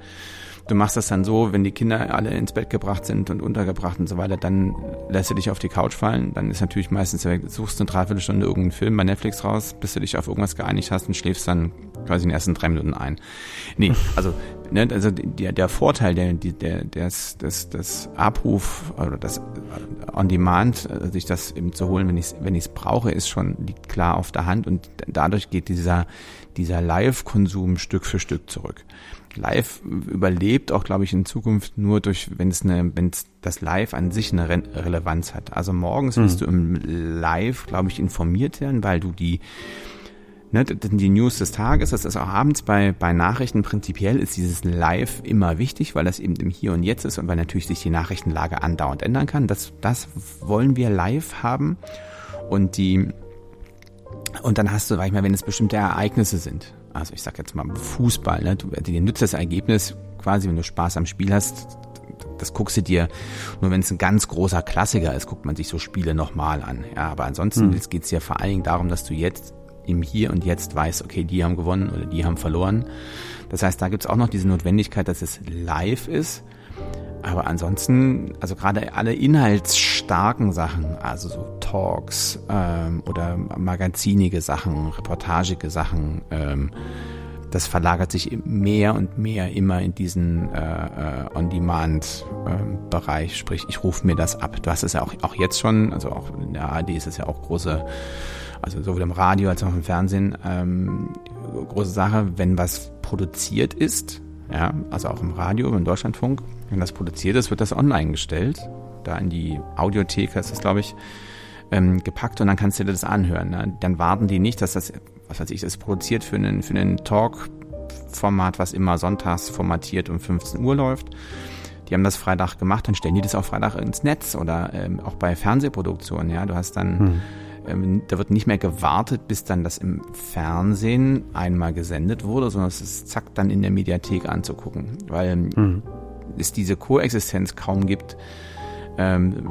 Du machst das dann so, wenn die Kinder alle ins Bett gebracht sind und untergebracht und so weiter, dann lässt du dich auf die Couch fallen. Dann ist natürlich meistens, suchst du eine Dreiviertelstunde irgendeinen Film bei Netflix raus, bis du dich auf irgendwas geeinigt hast und schläfst dann quasi in den ersten drei Minuten ein. Nee, (laughs) also, ne, also der, der Vorteil, der, der, des, des, des Abruf oder das On Demand, äh, sich das eben zu holen, wenn ich es wenn ich's brauche, ist schon, liegt klar auf der Hand und dadurch geht dieser, dieser Live-Konsum Stück für Stück zurück. Live überlebt auch, glaube ich, in Zukunft nur durch, wenn es eine, wenn es das Live an sich eine Re Relevanz hat. Also morgens mhm. wirst du im Live, glaube ich, informiert werden, weil du die ne, die News des Tages, das ist auch abends bei, bei Nachrichten prinzipiell ist dieses Live immer wichtig, weil das eben im Hier und Jetzt ist und weil natürlich sich die Nachrichtenlage andauernd ändern kann. Das, das wollen wir live haben und die und dann hast du, sag ich mal, wenn es bestimmte Ereignisse sind, also ich sag jetzt mal Fußball, ne? du, dir nützt das Ergebnis quasi, wenn du Spaß am Spiel hast, das guckst du dir, nur wenn es ein ganz großer Klassiker ist, guckt man sich so Spiele nochmal an. Ja, aber ansonsten mhm. geht es ja vor allen Dingen darum, dass du jetzt im Hier und Jetzt weißt, okay, die haben gewonnen oder die haben verloren. Das heißt, da gibt es auch noch diese Notwendigkeit, dass es live ist. Aber ansonsten, also gerade alle inhaltsstarken Sachen, also so Talks ähm, oder magazinige Sachen, reportagige Sachen, ähm, das verlagert sich mehr und mehr immer in diesen äh, äh, On-Demand-Bereich. Sprich, ich rufe mir das ab. Du hast es ja auch, auch jetzt schon, also auch in der ARD ist es ja auch große, also sowohl im Radio als auch im Fernsehen, ähm, große Sache, wenn was produziert ist, ja, also auch im Radio, im Deutschlandfunk, wenn das produziert ist, wird das online gestellt. Da in die Audiothek ist das, glaube ich, ähm, gepackt und dann kannst du dir das anhören. Ne? Dann warten die nicht, dass das, was weiß ich, das produziert für einen, für einen Talk-Format, was immer sonntags formatiert um 15 Uhr läuft. Die haben das Freitag gemacht, dann stellen die das auch Freitag ins Netz oder ähm, auch bei Fernsehproduktionen. Ja, du hast dann hm ähm, da wird nicht mehr gewartet, bis dann das im Fernsehen einmal gesendet wurde, sondern es ist zack dann in der Mediathek anzugucken, weil mhm. Es diese Koexistenz kaum gibt. Ähm,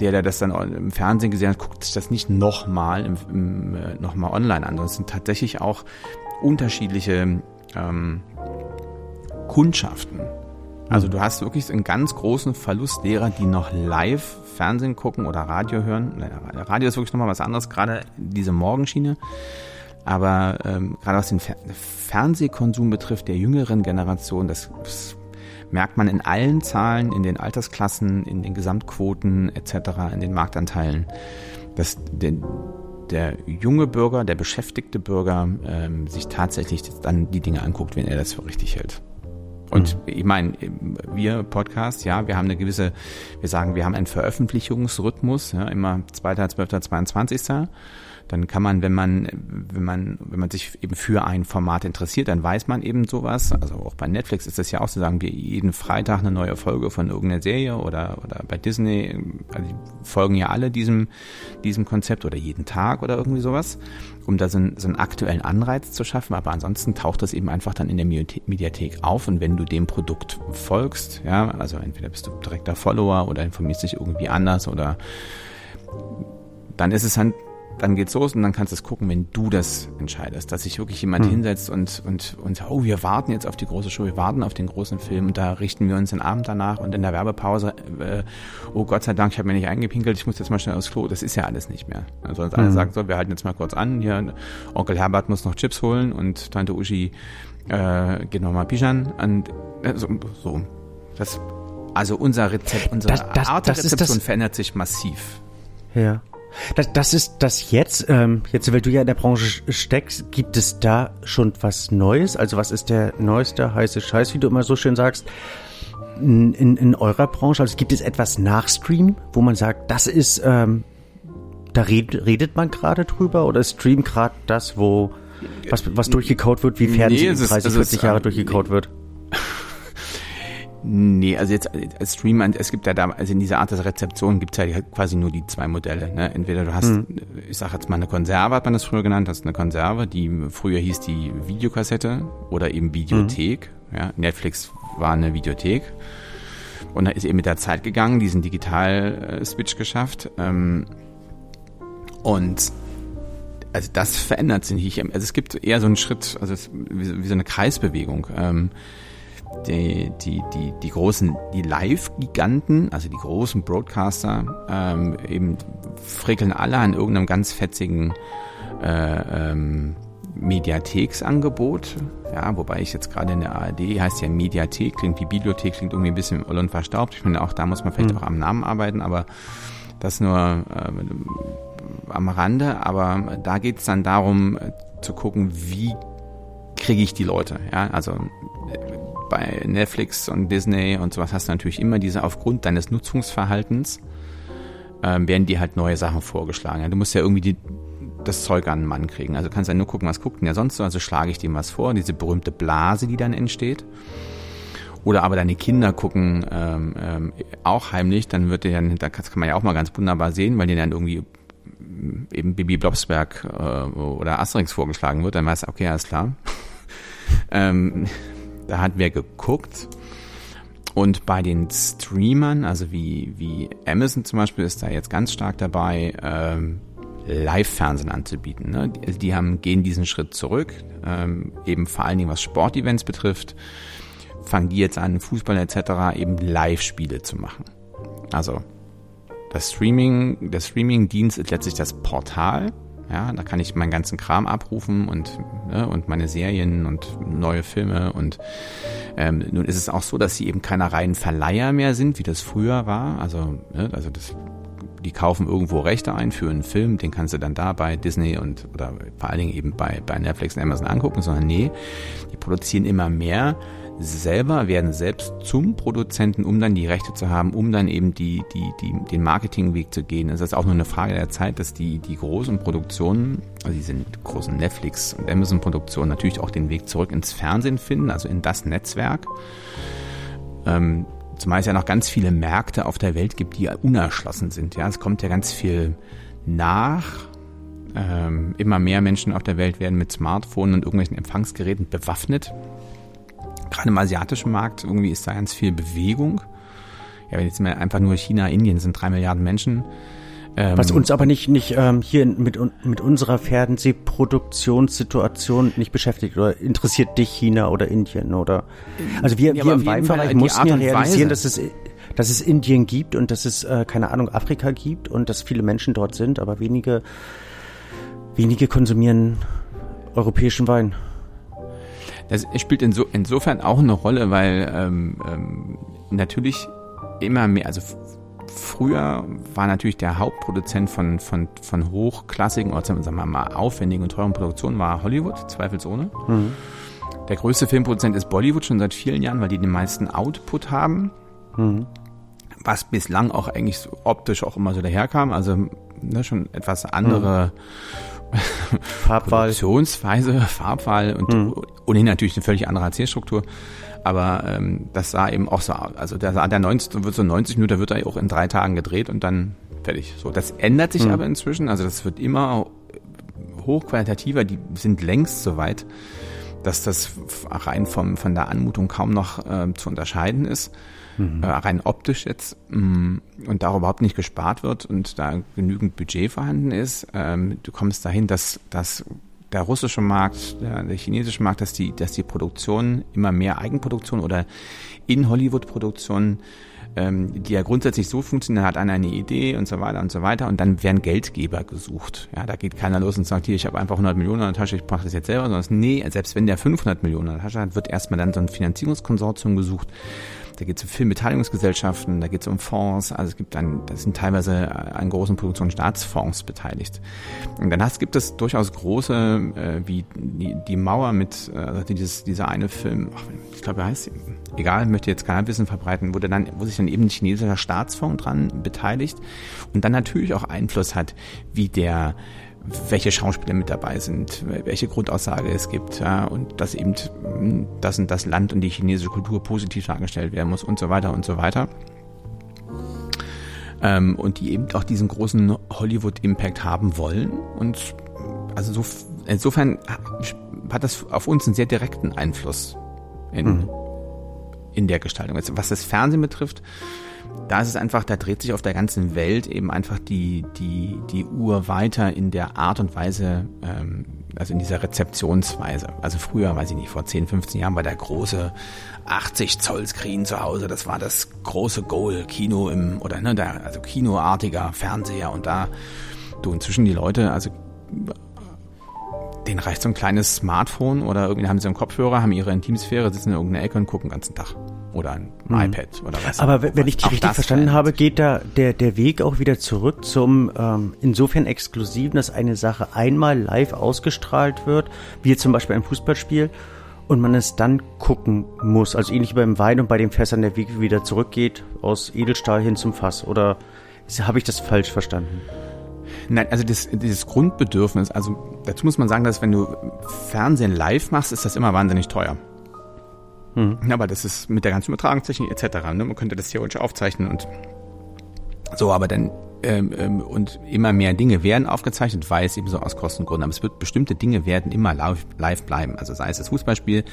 der, der das dann im Fernsehen gesehen hat, guckt sich das nicht nochmal im, im, äh, online an. Das sind tatsächlich auch unterschiedliche ähm, Kundschaften. Also mhm. du hast wirklich einen ganz großen Verlust derer, die noch live Fernsehen gucken oder Radio hören. Radio ist wirklich nochmal was anderes, gerade diese Morgenschiene. Aber ähm, gerade was den Fer Fernsehkonsum betrifft, der jüngeren Generation, das, das merkt man in allen Zahlen, in den Altersklassen, in den Gesamtquoten etc., in den Marktanteilen, dass der, der junge Bürger, der beschäftigte Bürger ähm, sich tatsächlich dann die Dinge anguckt, wenn er das für richtig hält. Und mhm. ich meine, wir Podcast, ja, wir haben eine gewisse, wir sagen, wir haben einen Veröffentlichungsrhythmus, ja, immer 2., 12., 22 dann kann man, wenn man, wenn man, wenn man sich eben für ein Format interessiert, dann weiß man eben sowas. Also auch bei Netflix ist das ja auch so, sagen wir jeden Freitag eine neue Folge von irgendeiner Serie oder, oder bei Disney, also die folgen ja alle diesem, diesem Konzept oder jeden Tag oder irgendwie sowas, um da so einen, so einen aktuellen Anreiz zu schaffen. Aber ansonsten taucht das eben einfach dann in der Mediathek auf und wenn du dem Produkt folgst, ja, also entweder bist du direkter Follower oder informierst dich irgendwie anders oder dann ist es halt dann geht's los und dann kannst du es gucken, wenn du das entscheidest, dass sich wirklich jemand hm. hinsetzt und, und, und, oh, wir warten jetzt auf die große Show, wir warten auf den großen Film und da richten wir uns den Abend danach und in der Werbepause, äh, oh Gott sei Dank, ich habe mir nicht eingepinkelt, ich muss jetzt mal schnell aufs Klo. Das ist ja alles nicht mehr. Also alle hm. sagen so, wir halten jetzt mal kurz an, hier, Onkel Herbert muss noch Chips holen und Tante Uschi äh, geht nochmal Pischan und äh, so, so. Das, also unser Rezept, unsere das, das, Art der Rezeption verändert sich massiv. Ja. Das, das ist das jetzt, ähm, jetzt, weil du ja in der Branche steckst, gibt es da schon was Neues? Also was ist der neueste heiße Scheiß, wie du immer so schön sagst, in, in, in eurer Branche? Also gibt es etwas nach Stream, wo man sagt, das ist, ähm, da red, redet man gerade drüber oder ist Stream gerade das, wo was, was durchgekaut wird, wie Fernsehen nee, 30, 40 Jahre durchgekaut wird? (laughs) Nee, also jetzt als Stream, es gibt ja da, also in dieser Art der Rezeption gibt es ja quasi nur die zwei Modelle. Ne? Entweder du hast, mhm. ich sag jetzt mal eine Konserve, hat man das früher genannt, hast eine Konserve, die früher hieß die Videokassette oder eben Videothek. Mhm. Ja, Netflix war eine Videothek. Und da ist eben mit der Zeit gegangen, diesen Digital-Switch geschafft. Ähm, und also das verändert sich nicht. Also es gibt eher so einen Schritt, also wie, so eine Kreisbewegung. Ähm, die, die, die, die großen, die Live-Giganten, also die großen Broadcaster, ähm, eben frickeln alle an irgendeinem ganz fetzigen äh, ähm, Mediatheksangebot. Ja, wobei ich jetzt gerade in der ARD heißt ja Mediathek, klingt wie Bibliothek, klingt irgendwie ein bisschen oll und verstaubt. Ich finde auch da muss man vielleicht mhm. auch am Namen arbeiten, aber das nur äh, am Rande. Aber da geht es dann darum äh, zu gucken, wie kriege ich die Leute. Ja, also bei Netflix und Disney und sowas hast du natürlich immer diese, aufgrund deines Nutzungsverhaltens, ähm, werden dir halt neue Sachen vorgeschlagen. Du musst ja irgendwie die, das Zeug an den Mann kriegen. Also kannst ja nur gucken, was guckt denn der sonst so. Also schlage ich dem was vor, diese berühmte Blase, die dann entsteht. Oder aber deine Kinder gucken ähm, ähm, auch heimlich, dann wird dir dann, da kann man ja auch mal ganz wunderbar sehen, weil dir dann irgendwie eben Bibi Blobsberg äh, oder Asterix vorgeschlagen wird, dann weißt du, okay, alles klar. (laughs) ähm, da hat wer geguckt. Und bei den Streamern, also wie, wie Amazon zum Beispiel, ist da jetzt ganz stark dabei, ähm, Live-Fernsehen anzubieten. Ne? Die, die, haben, gehen diesen Schritt zurück, ähm, eben vor allen Dingen was Sportevents betrifft, fangen die jetzt an, Fußball etc. eben Live-Spiele zu machen. Also das Streaming, der Streaming-Dienst ist letztlich das Portal, ja, da kann ich meinen ganzen Kram abrufen und, ne, und meine Serien und neue Filme. Und ähm, nun ist es auch so, dass sie eben keine reinen Verleiher mehr sind, wie das früher war. Also, ne, also das, die kaufen irgendwo Rechte ein für einen Film, den kannst du dann da bei Disney und oder vor allen Dingen eben bei, bei Netflix und Amazon angucken, sondern nee, die produzieren immer mehr selber, werden selbst zum Produzenten, um dann die Rechte zu haben, um dann eben die, die, die, den Marketingweg zu gehen. Es ist auch nur eine Frage der Zeit, dass die, die großen Produktionen, also diese großen Netflix- und Amazon-Produktionen natürlich auch den Weg zurück ins Fernsehen finden, also in das Netzwerk. Ähm, zumal es ja noch ganz viele Märkte auf der Welt gibt, die unerschlossen sind. Ja, es kommt ja ganz viel nach. Ähm, immer mehr Menschen auf der Welt werden mit Smartphones und irgendwelchen Empfangsgeräten bewaffnet. Gerade im asiatischen Markt irgendwie ist da ganz viel Bewegung. Ja, wenn jetzt mal einfach nur China, Indien sind drei Milliarden Menschen. Ähm, Was uns aber nicht, nicht ähm, hier mit, mit unserer Fernsehproduktionssituation nicht beschäftigt oder interessiert dich China oder Indien oder also wir, ja, wir im Weinbereich mussten ja realisieren, dass es dass es Indien gibt und dass es äh, keine Ahnung Afrika gibt und dass viele Menschen dort sind, aber wenige wenige konsumieren europäischen Wein. Das spielt inso, insofern auch eine Rolle, weil ähm, ähm, natürlich immer mehr, also früher war natürlich der Hauptproduzent von, von, von hochklassigen oder sagen wir mal aufwendigen und teuren Produktionen war Hollywood, zweifelsohne. Mhm. Der größte Filmproduzent ist Bollywood schon seit vielen Jahren, weil die den meisten Output haben. Mhm. Was bislang auch eigentlich so optisch auch immer so daherkam. Also ne, schon etwas andere mhm. (laughs) Farbwahl. Produktionsweise, Farbwahl und mhm. ohnehin natürlich eine völlig andere Erzählstruktur. Aber ähm, das sah eben auch so aus. Also der, der 90, wird so 90 Minuten, da wird er auch in drei Tagen gedreht und dann fertig. So, das ändert sich mhm. aber inzwischen. Also das wird immer hochqualitativer. Die sind längst so weit, dass das rein vom, von der Anmutung kaum noch äh, zu unterscheiden ist. Mhm. Äh, rein optisch jetzt mh, und da überhaupt nicht gespart wird und da genügend Budget vorhanden ist. Ähm, du kommst dahin, dass, dass der russische Markt, der, der chinesische Markt, dass die, dass die Produktion immer mehr Eigenproduktion oder in Hollywood-Produktionen, ähm, die ja grundsätzlich so funktionieren, hat einer eine Idee und so weiter und so weiter und dann werden Geldgeber gesucht. Ja, da geht keiner los und sagt, hier, ich habe einfach 100 Millionen in der Tasche, ich mache das jetzt selber, sondern nee, selbst wenn der 500 Millionen in der Tasche hat, wird erstmal dann so ein Finanzierungskonsortium gesucht, da geht es um Filmbeteiligungsgesellschaften, da geht es um Fonds, also es gibt dann, da sind teilweise an großen Produktionen Staatsfonds beteiligt. Und dann hast, gibt es durchaus große, äh, wie die, die Mauer mit, also dieses, dieser eine Film, ach, ich glaube, er heißt, egal, möchte jetzt kein Wissen verbreiten, wo, dann, wo sich dann eben ein chinesischer Staatsfonds dran beteiligt und dann natürlich auch Einfluss hat, wie der welche Schauspieler mit dabei sind, welche Grundaussage es gibt, ja, und dass eben das und das Land und die chinesische Kultur positiv dargestellt werden muss und so weiter und so weiter. Ähm, und die eben auch diesen großen Hollywood-Impact haben wollen. Und also so, insofern hat das auf uns einen sehr direkten Einfluss in, mhm. in der Gestaltung. Also was das Fernsehen betrifft, da ist es einfach, da dreht sich auf der ganzen Welt eben einfach die, die, die Uhr weiter in der Art und Weise, ähm, also in dieser Rezeptionsweise. Also früher, weiß ich nicht, vor 10, 15 Jahren war der große 80 Zoll Screen zu Hause, das war das große Goal, Kino im, oder ne, der, also kinoartiger Fernseher. Und da, du inzwischen die Leute, also denen reicht so ein kleines Smartphone oder irgendwie haben sie einen Kopfhörer, haben ihre Intimsphäre, sitzen in irgendeiner Ecke und gucken den ganzen Tag oder ein hm. iPad oder was. Aber wenn ich dich richtig verstanden habe, geht da der, der Weg auch wieder zurück zum ähm, insofern exklusiven, dass eine Sache einmal live ausgestrahlt wird, wie zum Beispiel ein Fußballspiel, und man es dann gucken muss. Also ähnlich wie beim Wein und bei den Fässern der Weg wieder zurückgeht, aus Edelstahl hin zum Fass. Oder habe ich das falsch verstanden? Nein, also das, dieses Grundbedürfnis, also dazu muss man sagen, dass wenn du Fernsehen live machst, ist das immer wahnsinnig teuer. Mhm. Aber das ist mit der ganzen Übertragungstechnik etc. Ne? Man könnte das theoretisch aufzeichnen und so, aber dann ähm, ähm, und immer mehr Dinge werden aufgezeichnet, weil es eben so aus Kostengründen. Aber es wird bestimmte Dinge werden immer live, live bleiben. Also sei es das Fußballspiel,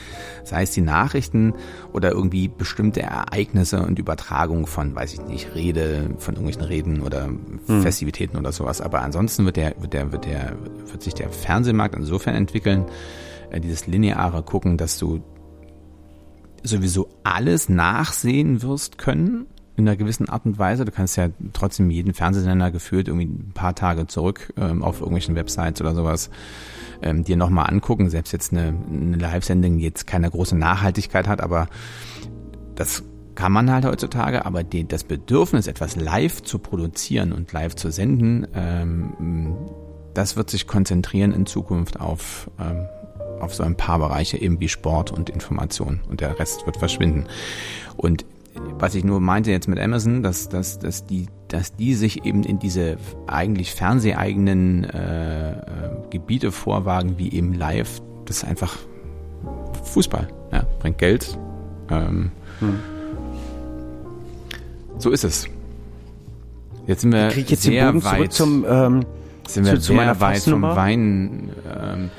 sei es die Nachrichten oder irgendwie bestimmte Ereignisse und Übertragung von, weiß ich nicht, Rede, von irgendwelchen Reden oder hm. Festivitäten oder sowas. Aber ansonsten wird der, wird der, wird der, wird sich der Fernsehmarkt insofern entwickeln, äh, dieses lineare Gucken, dass du sowieso alles nachsehen wirst können in einer gewissen Art und Weise. Du kannst ja trotzdem jeden Fernsehsender gefühlt irgendwie ein paar Tage zurück ähm, auf irgendwelchen Websites oder sowas ähm, dir nochmal angucken. Selbst jetzt eine, eine Live-Sendung, die jetzt keine große Nachhaltigkeit hat, aber das kann man halt heutzutage, aber die, das Bedürfnis, etwas live zu produzieren und live zu senden, ähm, das wird sich konzentrieren in Zukunft auf ähm, auf so ein paar Bereiche eben wie Sport und Information und der Rest wird verschwinden. Und was ich nur meinte jetzt mit Amazon, dass, dass, dass, die, dass die sich eben in diese eigentlich fernseheigenen äh, äh, Gebiete vorwagen, wie eben live, das ist einfach Fußball, ja, bringt Geld. Ähm, hm. So ist es. Jetzt sind wir ich jetzt sehr weit. Zum, ähm, Sind wir zu, zu meiner weit vom Wein. Ähm,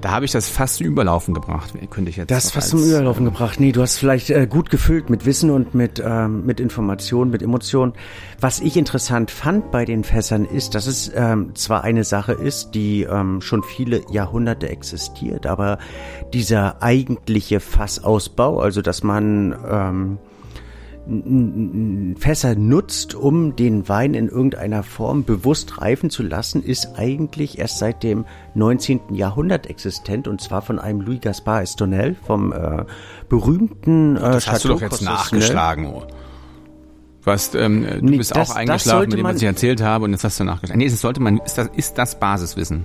da habe ich das fast zum Überlaufen gebracht, könnte ich jetzt. Das fast zum Überlaufen ähm, gebracht. Nee, du hast vielleicht äh, gut gefüllt mit Wissen und mit, ähm, mit Informationen, mit Emotionen. Was ich interessant fand bei den Fässern ist, dass es ähm, zwar eine Sache ist, die ähm, schon viele Jahrhunderte existiert, aber dieser eigentliche Fassausbau, also dass man ähm, Fässer nutzt, um den Wein in irgendeiner Form bewusst reifen zu lassen, ist eigentlich erst seit dem 19. Jahrhundert existent und zwar von einem Louis Gaspard Estonel, vom äh, berühmten äh, Das hast du doch jetzt nachgeschlagen. Oh. Du, hast, ähm, du nee, bist das, auch eingeschlafen mit dem, was ich erzählt habe und jetzt hast du nachgeschlagen. Nee, das sollte man, ist das, ist das Basiswissen.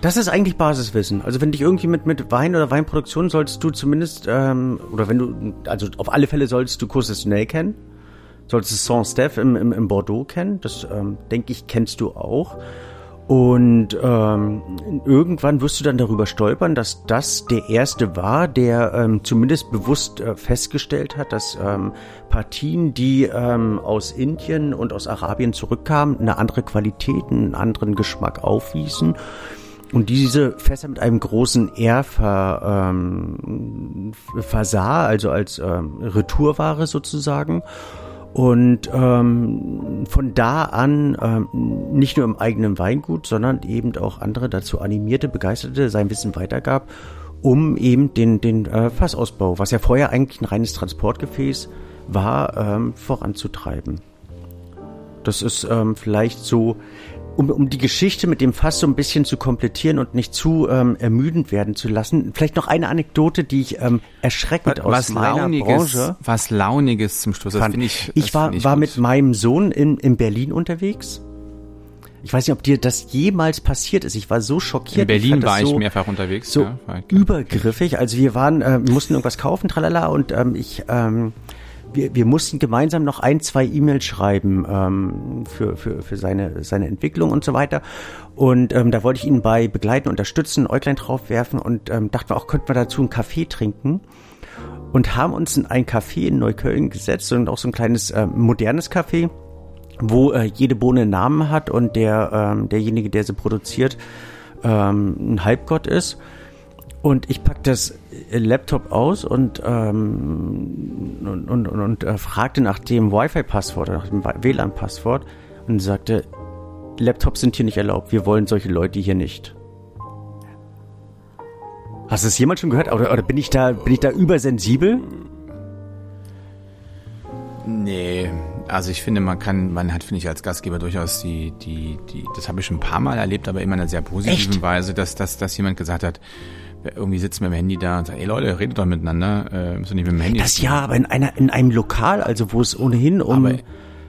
Das ist eigentlich Basiswissen. Also wenn dich irgendwie mit, mit Wein oder Weinproduktion solltest du zumindest, ähm, oder wenn du, also auf alle Fälle solltest du Courses kennen. Solltest du Saint-Steph im, im, im Bordeaux kennen. Das, ähm, denke ich, kennst du auch. Und ähm, irgendwann wirst du dann darüber stolpern, dass das der erste war, der ähm, zumindest bewusst äh, festgestellt hat, dass ähm, Partien, die ähm, aus Indien und aus Arabien zurückkamen, eine andere Qualität, einen anderen Geschmack aufwiesen und diese Fässer mit einem großen R ver, ähm, versah, also als ähm, Retourware sozusagen. Und ähm, von da an ähm, nicht nur im eigenen Weingut, sondern eben auch andere dazu animierte, begeisterte, sein Wissen weitergab, um eben den, den äh, Fassausbau, was ja vorher eigentlich ein reines Transportgefäß war, ähm, voranzutreiben. Das ist ähm, vielleicht so um, um die Geschichte mit dem Fass so ein bisschen zu komplettieren und nicht zu ähm, ermüdend werden zu lassen, vielleicht noch eine Anekdote, die ich ähm, erschreckend was, aus was meiner Launiges, Branche... Was Launiges zum Schluss, das finde ich... Ich war, ich war mit meinem Sohn in, in Berlin unterwegs. Ich weiß nicht, ob dir das jemals passiert ist. Ich war so schockiert. In Berlin ich war so, ich mehrfach unterwegs. So ja, übergriffig. Also wir waren, äh, mussten irgendwas kaufen, tralala, und ähm, ich... Ähm, wir, wir mussten gemeinsam noch ein, zwei E-Mails schreiben ähm, für, für, für seine, seine Entwicklung und so weiter. Und ähm, da wollte ich ihn bei begleiten, unterstützen, Äuglein draufwerfen und ähm, dachten wir auch, könnten wir dazu einen Kaffee trinken. Und haben uns in ein Café in Neukölln gesetzt und auch so ein kleines äh, modernes Café, wo äh, jede Bohne einen Namen hat und der ähm, derjenige, der sie produziert, ähm, ein Halbgott ist. Und ich pack das Laptop aus und, ähm, und, und, und, und äh, fragte nach dem Wi-Fi-Passwort oder nach dem WLAN-Passwort und sagte, Laptops sind hier nicht erlaubt, wir wollen solche Leute hier nicht. Hast du es jemand schon gehört? Oder, oder bin ich da, bin ich da übersensibel? Nee, also ich finde, man kann, man hat, finde ich, als Gastgeber durchaus die, die, die, das habe ich schon ein paar Mal erlebt, aber immer in einer sehr positiven Echt? Weise, dass, dass, dass jemand gesagt hat, irgendwie sitzt mit dem Handy da und sagt, ey Leute, redet doch miteinander, äh, müssen nicht mit dem Handy. Das ja, aber in einer, in einem Lokal, also wo es ohnehin um. Aber,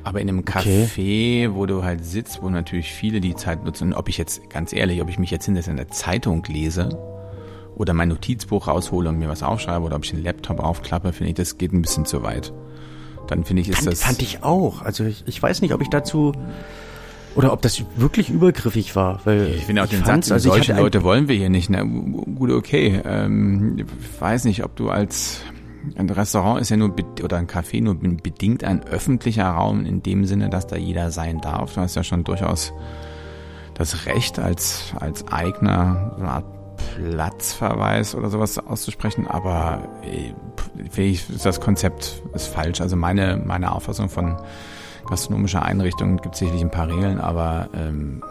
aber in einem Café, okay. wo du halt sitzt, wo natürlich viele die Zeit nutzen, und ob ich jetzt, ganz ehrlich, ob ich mich jetzt hinterher in der Zeitung lese oder mein Notizbuch raushole und mir was aufschreibe oder ob ich den Laptop aufklappe, finde ich, das geht ein bisschen zu weit. Dann finde ich, ist fand, das. Fand ich auch. Also ich, ich weiß nicht, ob ich dazu oder ob das wirklich übergriffig war, weil ich finde auch den Satz, also solche Leute wollen wir hier nicht. Na, gut, okay. Ähm, ich weiß nicht, ob du als ein Restaurant ist ja nur oder ein Café nur bedingt ein öffentlicher Raum in dem Sinne, dass da jeder sein darf. Du hast ja schon durchaus das Recht als als Eigner so eine Art Platzverweis oder sowas auszusprechen, aber äh, ich, das Konzept ist falsch. Also meine meine Auffassung von gastronomische Einrichtungen gibt sicherlich ein paar Regeln, aber ähm,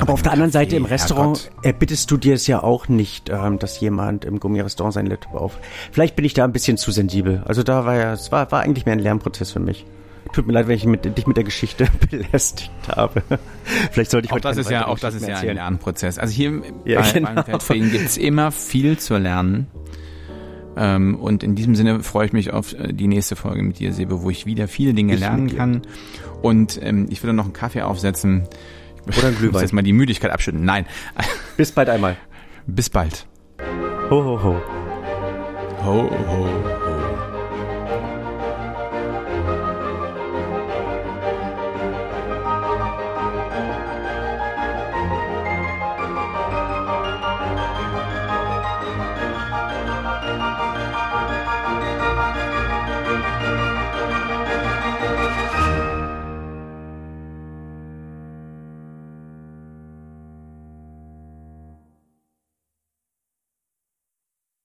aber auf der anderen Seite im Restaurant erbittest du dir es ja auch nicht, ähm, dass jemand im Gummirestaurant sein Laptop auf. Vielleicht bin ich da ein bisschen zu sensibel. Also da war ja, es war, war eigentlich mehr ein Lernprozess für mich. Tut mir leid, wenn ich mit, dich mit der Geschichte (laughs) belästigt habe. Vielleicht sollte ich auch das ist ja auch das ist ja ein Lernprozess. Also hier ja, bei, genau. Feldfrieden gibt es immer viel zu lernen. Ähm, und in diesem Sinne freue ich mich auf äh, die nächste Folge mit dir, Sebe, wo ich wieder viele Dinge ich lernen kann. Und ähm, ich würde noch einen Kaffee aufsetzen. Oder ein (laughs) Glühwein. Ich muss jetzt mal die Müdigkeit abschütten. Nein. (laughs) Bis bald einmal. Bis bald. Ho, ho, ho. Ho, ho.